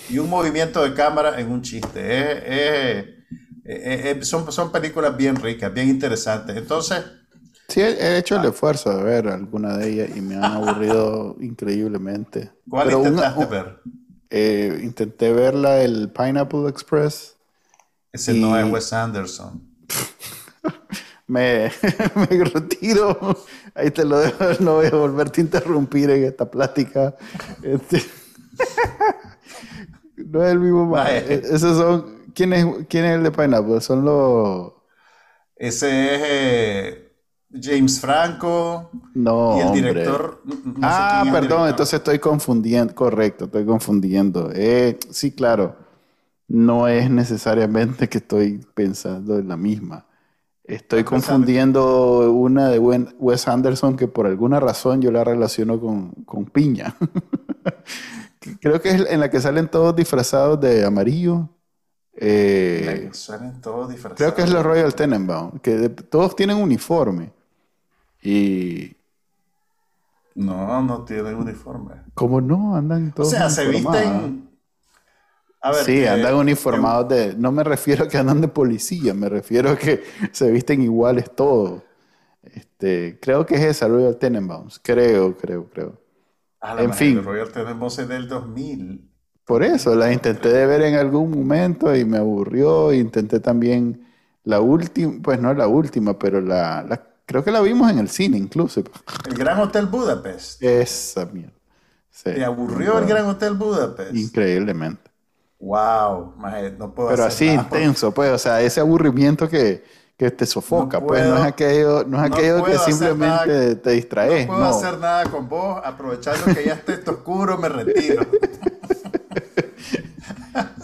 y un movimiento de cámara en un chiste. son, son películas bien ricas, bien interesantes. Entonces, Sí, he hecho el ah. esfuerzo de ver alguna de ellas y me han aburrido increíblemente. ¿Cuál intentaste ver? Eh, intenté ver la del Pineapple Express. Ese no es Wes Anderson. me, me retiro. Ahí te lo dejo. No voy a volverte a interrumpir en esta plática. Este... no es el mismo. E-, esos son. ¿Quién es, ¿Quién es el de Pineapple? Son los. Ese es. Eh, James Franco. No. Y el director. ah, perdón, entonces estoy confundiendo. Correcto, estoy confundiendo. Eh, sí, claro. No es necesariamente que estoy pensando en la misma. Estoy confundiendo una de Wes Anderson que por alguna razón yo la relaciono con, con Piña. Creo que es en la que salen todos disfrazados de amarillo. Eh, salen todos disfrazados. Creo que es la Royal Tenenbaum, que todos tienen uniforme. Y. No, no tienen uniforme. ¿Cómo no? Andan todos. O sea, se visten. A ver, sí, andan uniformados de. No me refiero a que andan de policía, me refiero a que se visten iguales todos. Este, creo que es esa, Royal Tenenbaums. Creo, creo, creo. en fin. Royal Tenenbaums es del 2000. Por eso, la intenté de ver en algún momento y me aburrió. Intenté también la última, pues no la última, pero la, la Creo que la vimos en el cine incluso. El Gran Hotel Budapest. Esa mierda. ¿Te aburrió el Gran Hotel Budapest? Increíblemente. Wow, no puedo Pero así intenso, pues, o sea, ese aburrimiento que, que te sofoca, pues no es aquello, no es aquello que simplemente te distrae. No puedo hacer nada con vos, aprovechando que ya está oscuro, me retiro.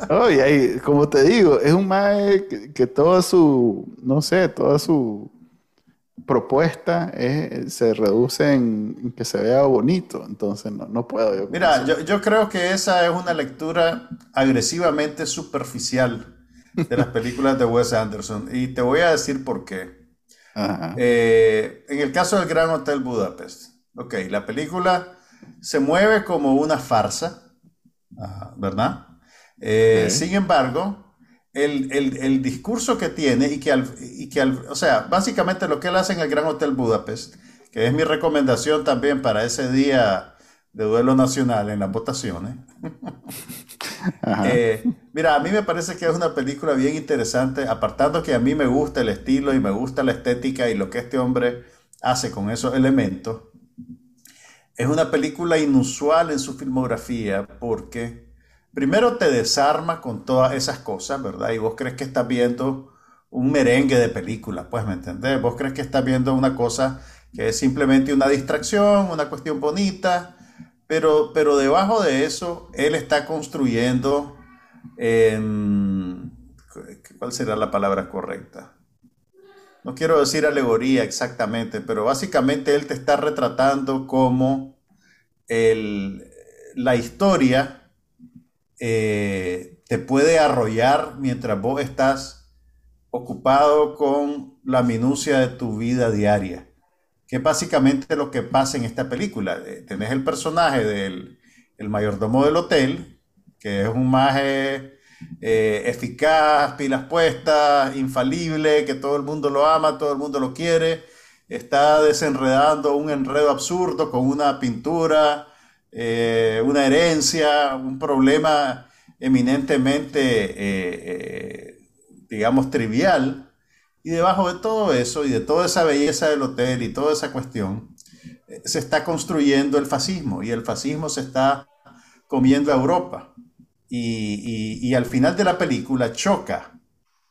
ahí, como te digo, es un mae que, toda su, no sé, toda su propuesta se reduce en, que se vea bonito, entonces no, no puedo. Mira, yo, yo creo que esa es una lectura agresivamente superficial de las películas de Wes Anderson. Y te voy a decir por qué. Eh, en el caso del Gran Hotel Budapest, ok, la película se mueve como una farsa, ¿verdad? Eh, sin embargo, el, discurso que tiene y que, al, y que o sea, básicamente lo que él hace en el Gran Hotel Budapest, que es mi recomendación también para ese día de duelo nacional en las votaciones. Eh, mira, a mí me parece que es una película bien interesante, apartando que a mí me gusta el estilo y me gusta la estética y lo que este hombre hace con esos elementos. Es una película inusual en su filmografía porque primero te desarma con todas esas cosas, ¿verdad? Y vos crees que estás viendo un merengue de película, pues, ¿me entendés? Vos crees que estás viendo una cosa que es simplemente una distracción, una cuestión bonita, pero, pero debajo de eso, él está construyendo, ¿cuál será la palabra correcta? No quiero decir alegoría exactamente, pero básicamente él te está retratando como la historia eh, te puede arrollar mientras vos estás ocupado con la minucia de tu vida diaria que es básicamente lo que pasa en esta película. Eh, tenés el personaje del el mayordomo del hotel, que es un maje eh, eficaz, pilas puestas, infalible, que todo el mundo lo ama, todo el mundo lo quiere. Está desenredando un enredo absurdo con una pintura, eh, una herencia, un problema eminentemente, digamos, trivial y debajo de todo eso y de toda esa belleza del hotel y toda esa cuestión, eh, se está construyendo el fascismo y el fascismo se está comiendo a Europa. Y, al final de la película choca,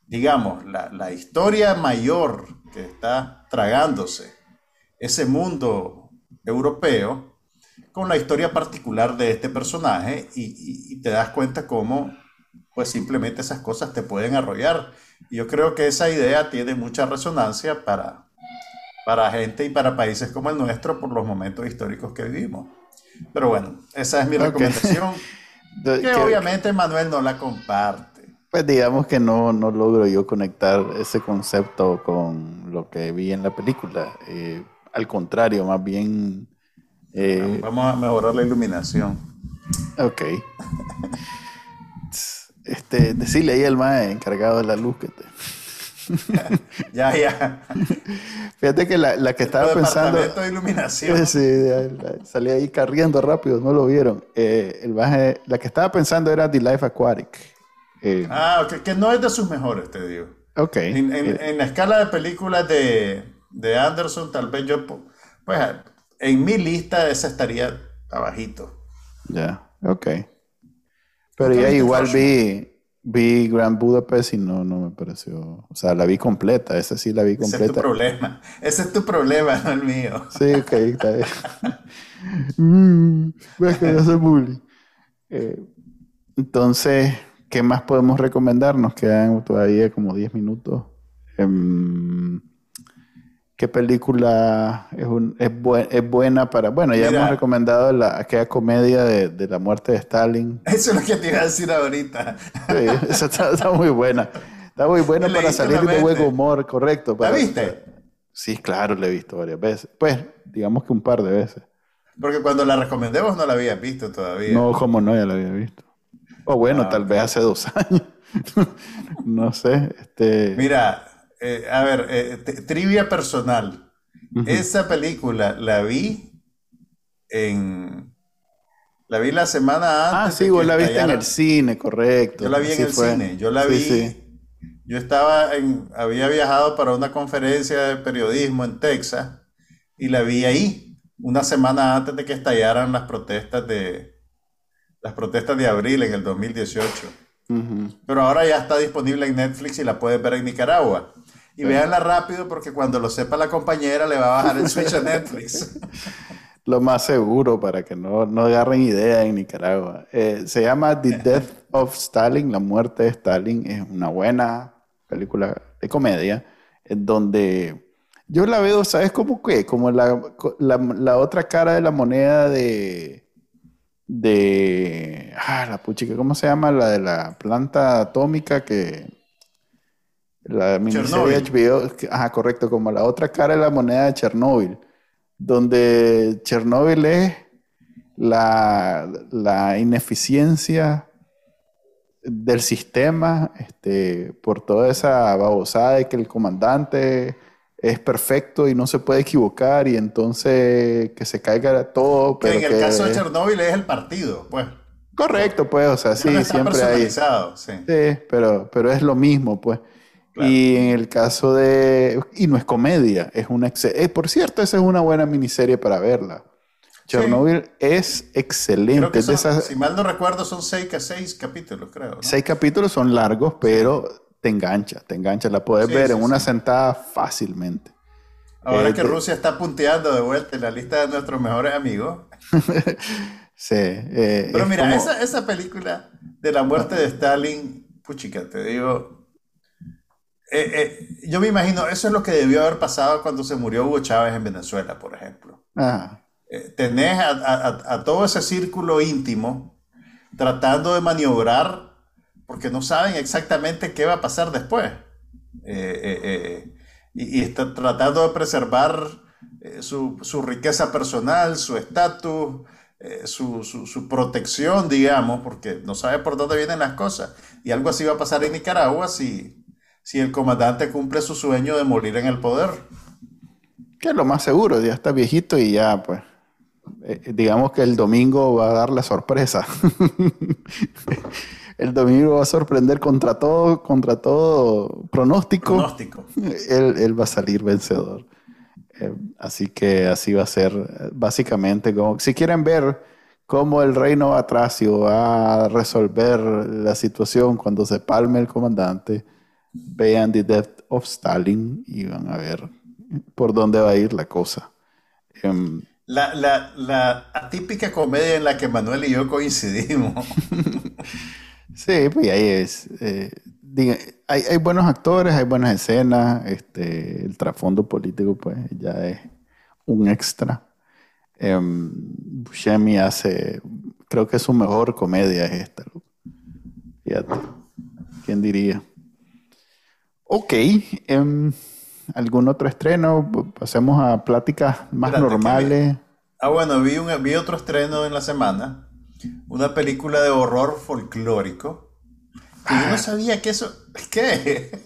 digamos, la, historia mayor que está tragándose ese mundo europeo con la historia particular de este personaje y, y te das cuenta cómo pues simplemente esas cosas te pueden arrollar yo creo que esa idea tiene mucha resonancia para, para gente y para países como el nuestro por los momentos históricos que vivimos. Pero bueno, esa es mi recomendación, que, obviamente Manuel no la comparte. Pues digamos que no, no logro yo conectar ese concepto con lo que vi en la película. Eh, al contrario, más bien... Eh, vamos a mejorar la iluminación. Ok. Este, decirle ahí al mae encargado de la luz que te... ya, ya. Fíjate que la, la que estaba pensando. de iluminación. Sí, salí ahí corriendo rápido, no lo vieron. Eh, el baje, la que estaba pensando era The Life Aquatic. Eh, ah, ok, que no es de sus mejores, te digo. Ok. En, en, en la escala de películas de, de, Anderson, tal vez yo. Pues en mi lista esa estaría abajito. Ya, ok. Pero ya igual vi, vi Grand Budapest y no, no me pareció. O sea, la vi completa, esa sí la vi completa. Ese es tu problema. Ese es tu problema, no el mío. Sí, ok, está bien. mm, ves que yo soy bully. Eh, entonces, ¿qué más podemos recomendar? Nos quedan todavía como 10 minutos. Um, ¿Qué película es, un, es, es, buena para... Bueno, ya hemos recomendado la, aquella comedia de, de, la muerte de Stalin. Eso es lo que te iba a decir ahorita. Sí, esa está, muy buena. Está muy buena para salir de buen humor, correcto. ¿La viste? sí, claro, la he visto varias veces. Pues, digamos que un par de veces. Porque cuando la recomendemos no la habías visto todavía. No, como no, ya la había visto. O bueno, ah, tal vez hace dos años. no sé. Este... Mira, eh, a ver, eh, trivia personal. Esa película la vi en. La vi la semana antes. Ah, sí, vos la viste en el cine, correcto. Yo la vi en el cine. Yo la vi. Yo estaba en. Había viajado para una conferencia de periodismo en Texas y la vi ahí, una semana antes de que estallaran las protestas de. Las protestas de abril en el 2018. Pero ahora ya está disponible en Netflix y la puedes ver en Nicaragua. Y véanla rápido porque cuando lo sepa la compañera le va a bajar el switch a Netflix. Lo más seguro para que no, no agarren idea en Nicaragua. Eh, se llama The Death of Stalin, La muerte de Stalin. Es una buena película de comedia en donde yo la veo, ¿sabes cómo qué? Como la, la, la otra cara de la moneda de de ah, la puchica, ¿cómo se llama? La de la planta atómica que la miniserie HBO, ajá, correcto, como la otra cara de la moneda de Chernóbil donde Chernóbil es la, la ineficiencia del sistema este, por toda esa babosada de que el comandante es perfecto y no se puede equivocar y entonces que se caiga todo. Pero que en el caso de Chernóbil es el partido, pues. Correcto, pues, o sea, sí, siempre hay. Sí, sí pero, pero es lo mismo, pues. Y en el caso de... Y no es comedia, es una... Eh, por cierto, esa es una buena miniserie para verla. Chernobyl es excelente. Si mal no recuerdo, son seis, seis capítulos, creo. Seis capítulos son largos, pero te engancha, te engancha. La puedes ver en una sentada fácilmente. Ahora eh, que Rusia está punteando de vuelta en la lista de nuestros mejores amigos. sí. Eh, pero mira, esa, esa película de la muerte de Stalin, puchica, te digo, eh, eh, yo me imagino, eso es lo que debió haber pasado cuando se murió Hugo Chávez en Venezuela, por ejemplo. Eh, tenés a, todo ese círculo íntimo tratando de maniobrar porque no saben exactamente qué va a pasar después. y, está tratando de preservar su, riqueza personal, su estatus, su, su, protección, digamos, porque no sabe por dónde vienen las cosas. Y algo así va a pasar en Nicaragua si si el comandante cumple su sueño de morir en el poder. Que es lo más seguro, ya está viejito y ya, pues, eh, eh, digamos que el domingo va a dar la sorpresa. el domingo va a sorprender contra todo, contra todo pronóstico. Pronóstico. Él, va a salir vencedor. Eh, así que así va a ser, básicamente, como si quieren ver cómo el reino atracio va a resolver la situación cuando se palme el comandante vean The Death of Stalin y van a ver por dónde va a ir la cosa. Em, la, la, la, atípica comedia en la que Manuel y yo coincidimos. sí, pues ahí es. Eh, hay, hay, buenos actores, hay buenas escenas, este, el trasfondo político pues ya es un extra. Eh, Buscemi hace, creo que su mejor comedia es esta. Fíjate, ¿quién diría? Ok. Em, ¿Algún otro estreno? Pasemos a pláticas más normales. Ah, bueno, vi, un, vi otro estreno en la semana. Una película de horror folclórico. Y yo no ah. sabía que eso. ¿Qué?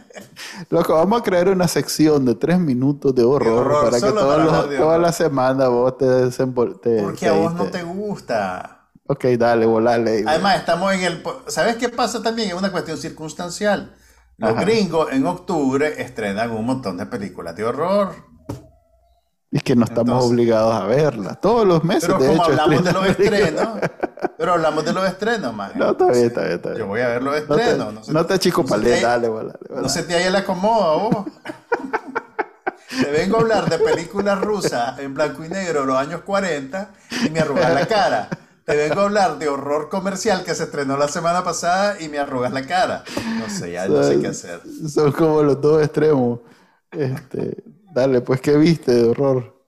Loco, vamos a crear una sección de tres minutos de horror, para que toda la semana vos te desenvolves. Porque a vos no te gusta. Ok, dale, volale. Además, estamos en el. ¿Sabes qué pasa también? Es una cuestión circunstancial. Los gringos en octubre estrenan un montón de películas de horror. Es que no estamos obligados a verlas. Todos los meses, pero como hablamos de los estrenos, pero hablamos de los estrenos, man. No, está bien, está bien, está bien. Yo voy a ver los estrenos. No te, no te chico palé, dale, dale, No se te haya la acomoda, vos. te vengo a hablar de películas rusas en blanco y negro de los años 40 y me arrugas la cara. Te vengo a hablar de horror comercial que se estrenó la semana pasada y me arrugas la cara. No sé, ya no sé qué hacer. Son como los dos extremos. Este, dale, pues, ¿qué viste de horror?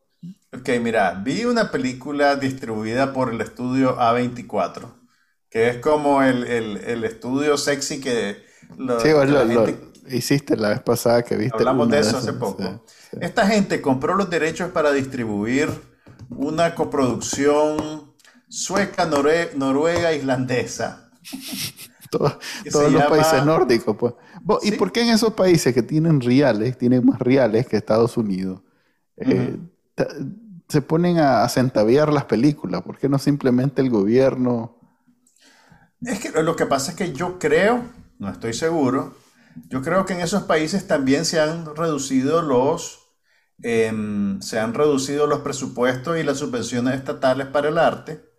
Ok, mira, vi una película distribuida por el estudio A24, que es como el, estudio sexy que... Lo, sí, lo, hiciste la vez pasada que viste. Hablamos de eso hace poco. Esta gente compró los derechos para distribuir una coproducción sueca, noruega, islandesa. todos los países nórdicos, pues. ¿Y por qué en esos países que tienen reales, tienen más reales que Estados Unidos, eh, se ponen a, centaviar las películas? ¿Por qué no simplemente el gobierno? Es que lo que pasa es que yo creo, no estoy seguro, yo creo que en esos países también se han reducido los, em, se han reducido los presupuestos y las subvenciones estatales para el arte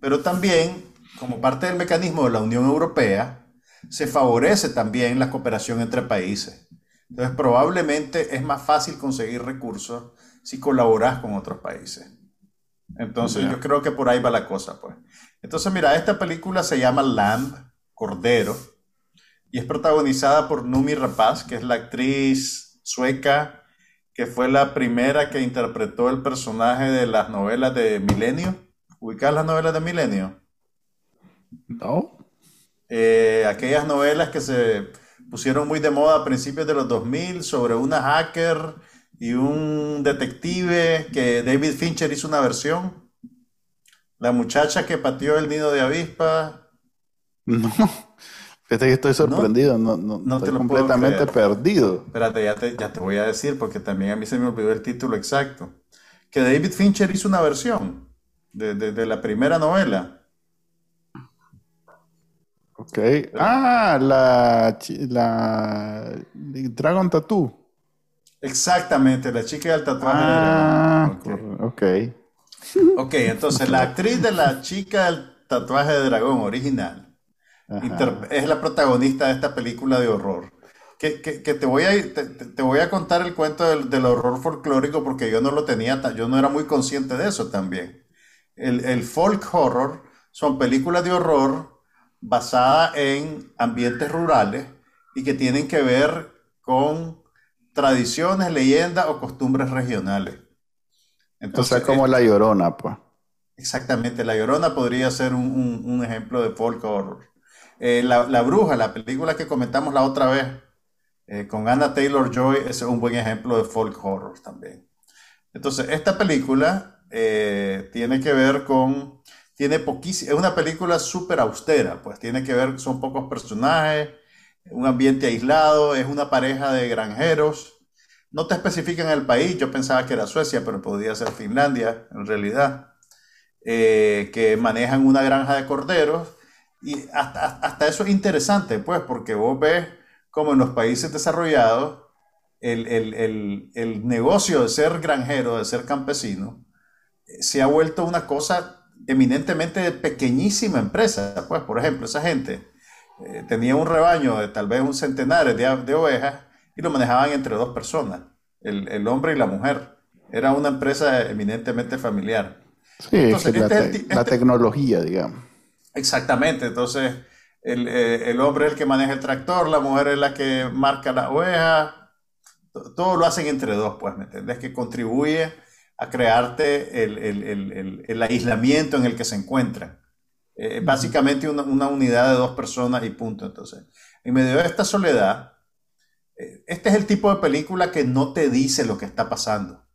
pero también, como parte del mecanismo de la Unión Europea, se favorece también la cooperación entre países. Entonces, probablemente es más fácil conseguir recursos si colaboras con otros países. Entonces, yo creo que por ahí va la cosa, pues. Entonces, mira, esta película se llama Lamb, Cordero, y es protagonizada por Numi Rapaz, que es la actriz sueca que fue la primera que interpretó el personaje de las novelas de Milenio. ¿Ubicas las novelas de Milenio? No. Eh, aquellas novelas que se pusieron muy de moda a principios de los 2000 sobre una hacker y un detective que David Fincher hizo una versión. La muchacha que pateó el nido de avispa. No. Fíjate que estoy sorprendido, no, no, No te estoy lo puedo completamente perdido. Espérate, ya te, ya te voy a decir porque también a mí se me olvidó el título exacto. Que David Fincher hizo una versión de, de- de la primera novela. Ok. Ah, la, la Dragon Tattoo. Exactamente, la chica del tatuaje. de Ah, dragón. cor- ok. Ok, entonces la actriz de la chica del tatuaje de dragón original Ajá. es la protagonista de esta película de horror. Que, que- que te voy a, te, voy a contar el cuento del, del horror folclórico porque yo no lo tenía, yo no era muy consciente de eso también. El, el folk horror son películas de horror basadas en ambientes rurales y que tienen que ver con tradiciones, leyendas o costumbres regionales. O Entonces, sea, como La Llorona, pues. Exactamente, La Llorona podría ser un, un- un ejemplo de folk horror. Eh, la, La Bruja, la película que comentamos la otra vez, eh, con Anna Taylor-Joy, es un buen ejemplo de folk horror también. Entonces, esta película eh, tiene que ver con, tiene poquísimo, es una película súper austera, pues tiene que ver, son pocos personajes, un ambiente aislado, es una pareja de granjeros. No te especifican el país, yo pensaba que era Suecia, pero podría ser Finlandia en realidad eh, que manejan una granja de corderos. Y hasta, hasta eso es interesante, pues, porque vos ves como en los países desarrollados el, el- el- el negocio de ser granjero, de ser campesino, se ha vuelto una cosa eminentemente de pequeñísima empresa. Pues, por ejemplo, esa gente eh, tenía un rebaño de tal vez un centenar de, de ovejas y lo manejaban entre dos personas, el, el hombre y la mujer. Era una empresa eminentemente familiar. Sí, es Entonces, la, este te- la este- tecnología, digamos. Exactamente, entonces el, eh, el hombre es el que maneja el tractor, la mujer es la que marca la oveja, to- todo lo hacen entre dos, pues, ¿me entendés? Que contribuye a crearte el, el- el- el- el aislamiento en el que se encuentran. Eh, básicamente una, una unidad de dos personas y punto. Entonces, en medio de esta soledad, eh, este es el tipo de película que no te dice lo que está pasando.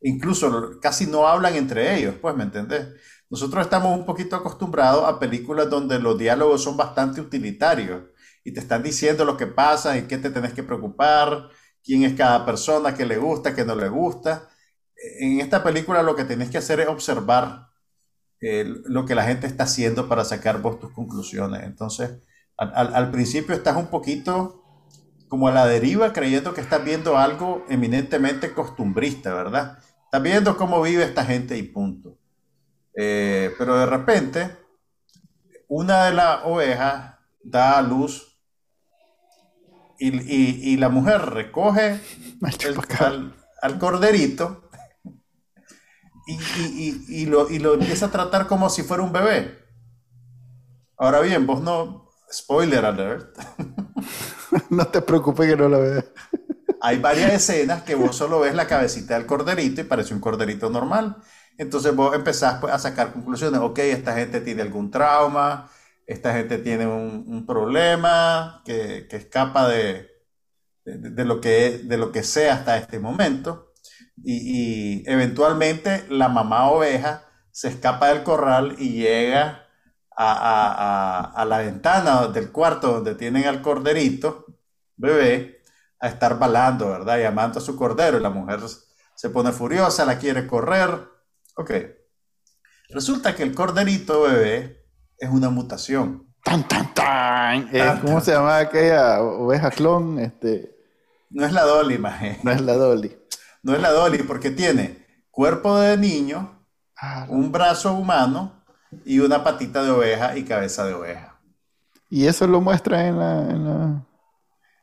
Incluso casi no hablan entre ellos, pues, ¿me entendés? Nosotros estamos un poquito acostumbrados a películas donde los diálogos son bastante utilitarios y te están diciendo lo que pasa y qué te tenés que preocupar, quién es cada persona, qué le gusta, qué no le gusta. En esta película lo que tenés que hacer es observar eh, lo que la gente está haciendo para sacar vos tus conclusiones. Entonces, al, al- principio estás un poquito como a la deriva creyendo que estás viendo algo eminentemente costumbrista, ¿verdad? Estás viendo cómo vive esta gente y punto. Eh, pero de repente, una de las ovejas da a luz y, y- y la mujer recoge el- al, al corderito y, y- y- lo, y lo empieza a tratar como si fuera un bebé. Ahora bien, vos no, spoiler alert, No te preocupes que no la veas. hay varias escenas que vos solo ves la cabecita del corderito y parece un corderito normal. Entonces vos empezás pues, a sacar conclusiones. Ok, esta gente tiene algún trauma, esta gente tiene un, un problema que, que escapa de, de, de lo que, de lo que sea hasta este momento. Y, y eventualmente la mamá oveja se escapa del corral y llega a, a- a- a la ventana del cuarto donde tienen al corderito, bebé, a estar balando, ¿verdad? Llamando a su cordero y la mujer se pone furiosa, la quiere correr. Ok. Resulta que el corderito bebé es una mutación. Tan, tan, tan. Eh, ¿Cómo se llama aquella oveja clon? Este, No es la Dolly, maje. no es la Dolly. No es la Dolly porque tiene cuerpo de niño, Ah, un brazo humano y una patita de oveja y cabeza de oveja. y eso lo muestra en la, en la,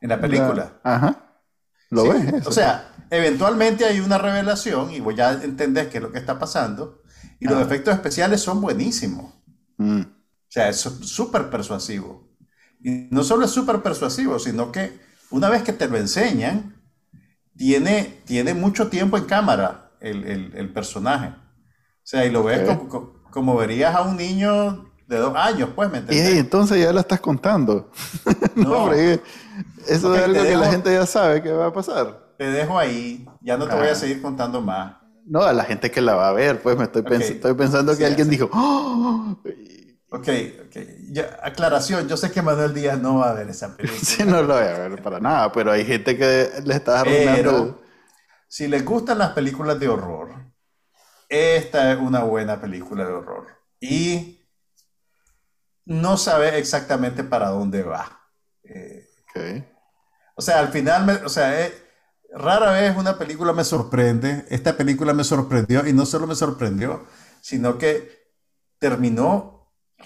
En la película. la- ajá. ¿Lo Sí, ves? Eso. O sea, eventualmente hay una revelación y vos ya entendés qué es lo que está pasando. Y los Ah. efectos especiales son buenísimos. Mm, O sea, es súper persuasivo. Y no solo es súper persuasivo, sino que una vez que te lo enseñan, tiene, tiene mucho tiempo en cámara el, el- el personaje. O sea, y lo ves como, verías a un niño de dos años, pues, ¿me Y entiendes? hey, entonces ya la estás contando. no, No. hombre, eso es algo que la gente ya sabe que va a pasar. Te dejo ahí, ya no te voy Ah. a seguir contando más. No, a la gente que la va a ver, pues me estoy, pens- estoy pensando que Sí, alguien sí. dijo, ¡Oh! Ok, ok. Aclaración, yo sé que Manuel Díaz no va a ver esa película. Sí, no lo voy a ver para nada, pero hay gente que le está arruinando. Pero si les gustan las películas de horror, esta es una buena película de horror. Y no sabe exactamente para dónde va. Eh, Ok. o sea, al final, me- o sea, eh, rara vez una película me sorprende. Esta película me sorprendió y no solo me sorprendió, sino que terminó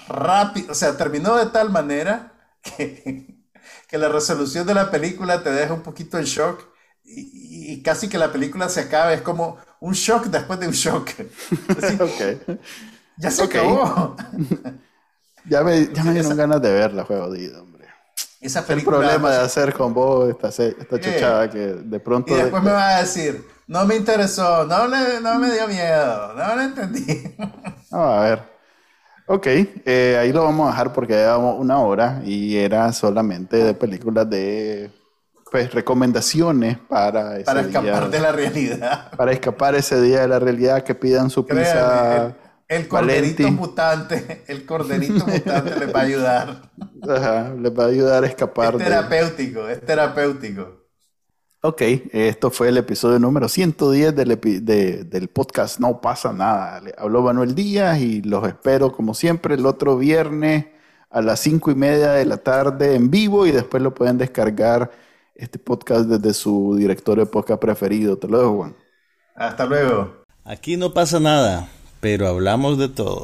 rápido, o sea, terminó de tal manera que, que la resolución de la película te deja un poquito en shock y, y casi que la película se acaba, es como un shock después de un shock. Así, Ok. ya se Ok. acabó. Ya me, ya me dieron Esa- ganas de verla, juego jodido, hombre. Esa El película... problema de hacer con vos esta, esta Eh. chuchada que de pronto... Y después me va a decir, no me interesó, no, le, no me dio miedo, no lo entendí. Ah, a ver. Ok, eh, ahí lo vamos a dejar porque llevamos una hora y era solamente de películas de pues recomendaciones para ese Para escapar día, de la realidad. para escapar ese día de la realidad que pidan su Créanme, pizza el, el corderito Valenti. mutante, el corderito mutante les va a ayudar. Ajá, les va a ayudar a escapar Es de... terapéutico, es terapéutico. Ok, esto fue el episodio número 110 del, epi- de- del podcast No pasa nada. Le habló Manuel Díaz y los espero como siempre el otro viernes a las cinco y media de la tarde en vivo y después lo pueden descargar este podcast desde su directorio de podcast preferido. Te lo dejo, Juan. Hasta luego. Aquí no pasa nada, pero hablamos de todo.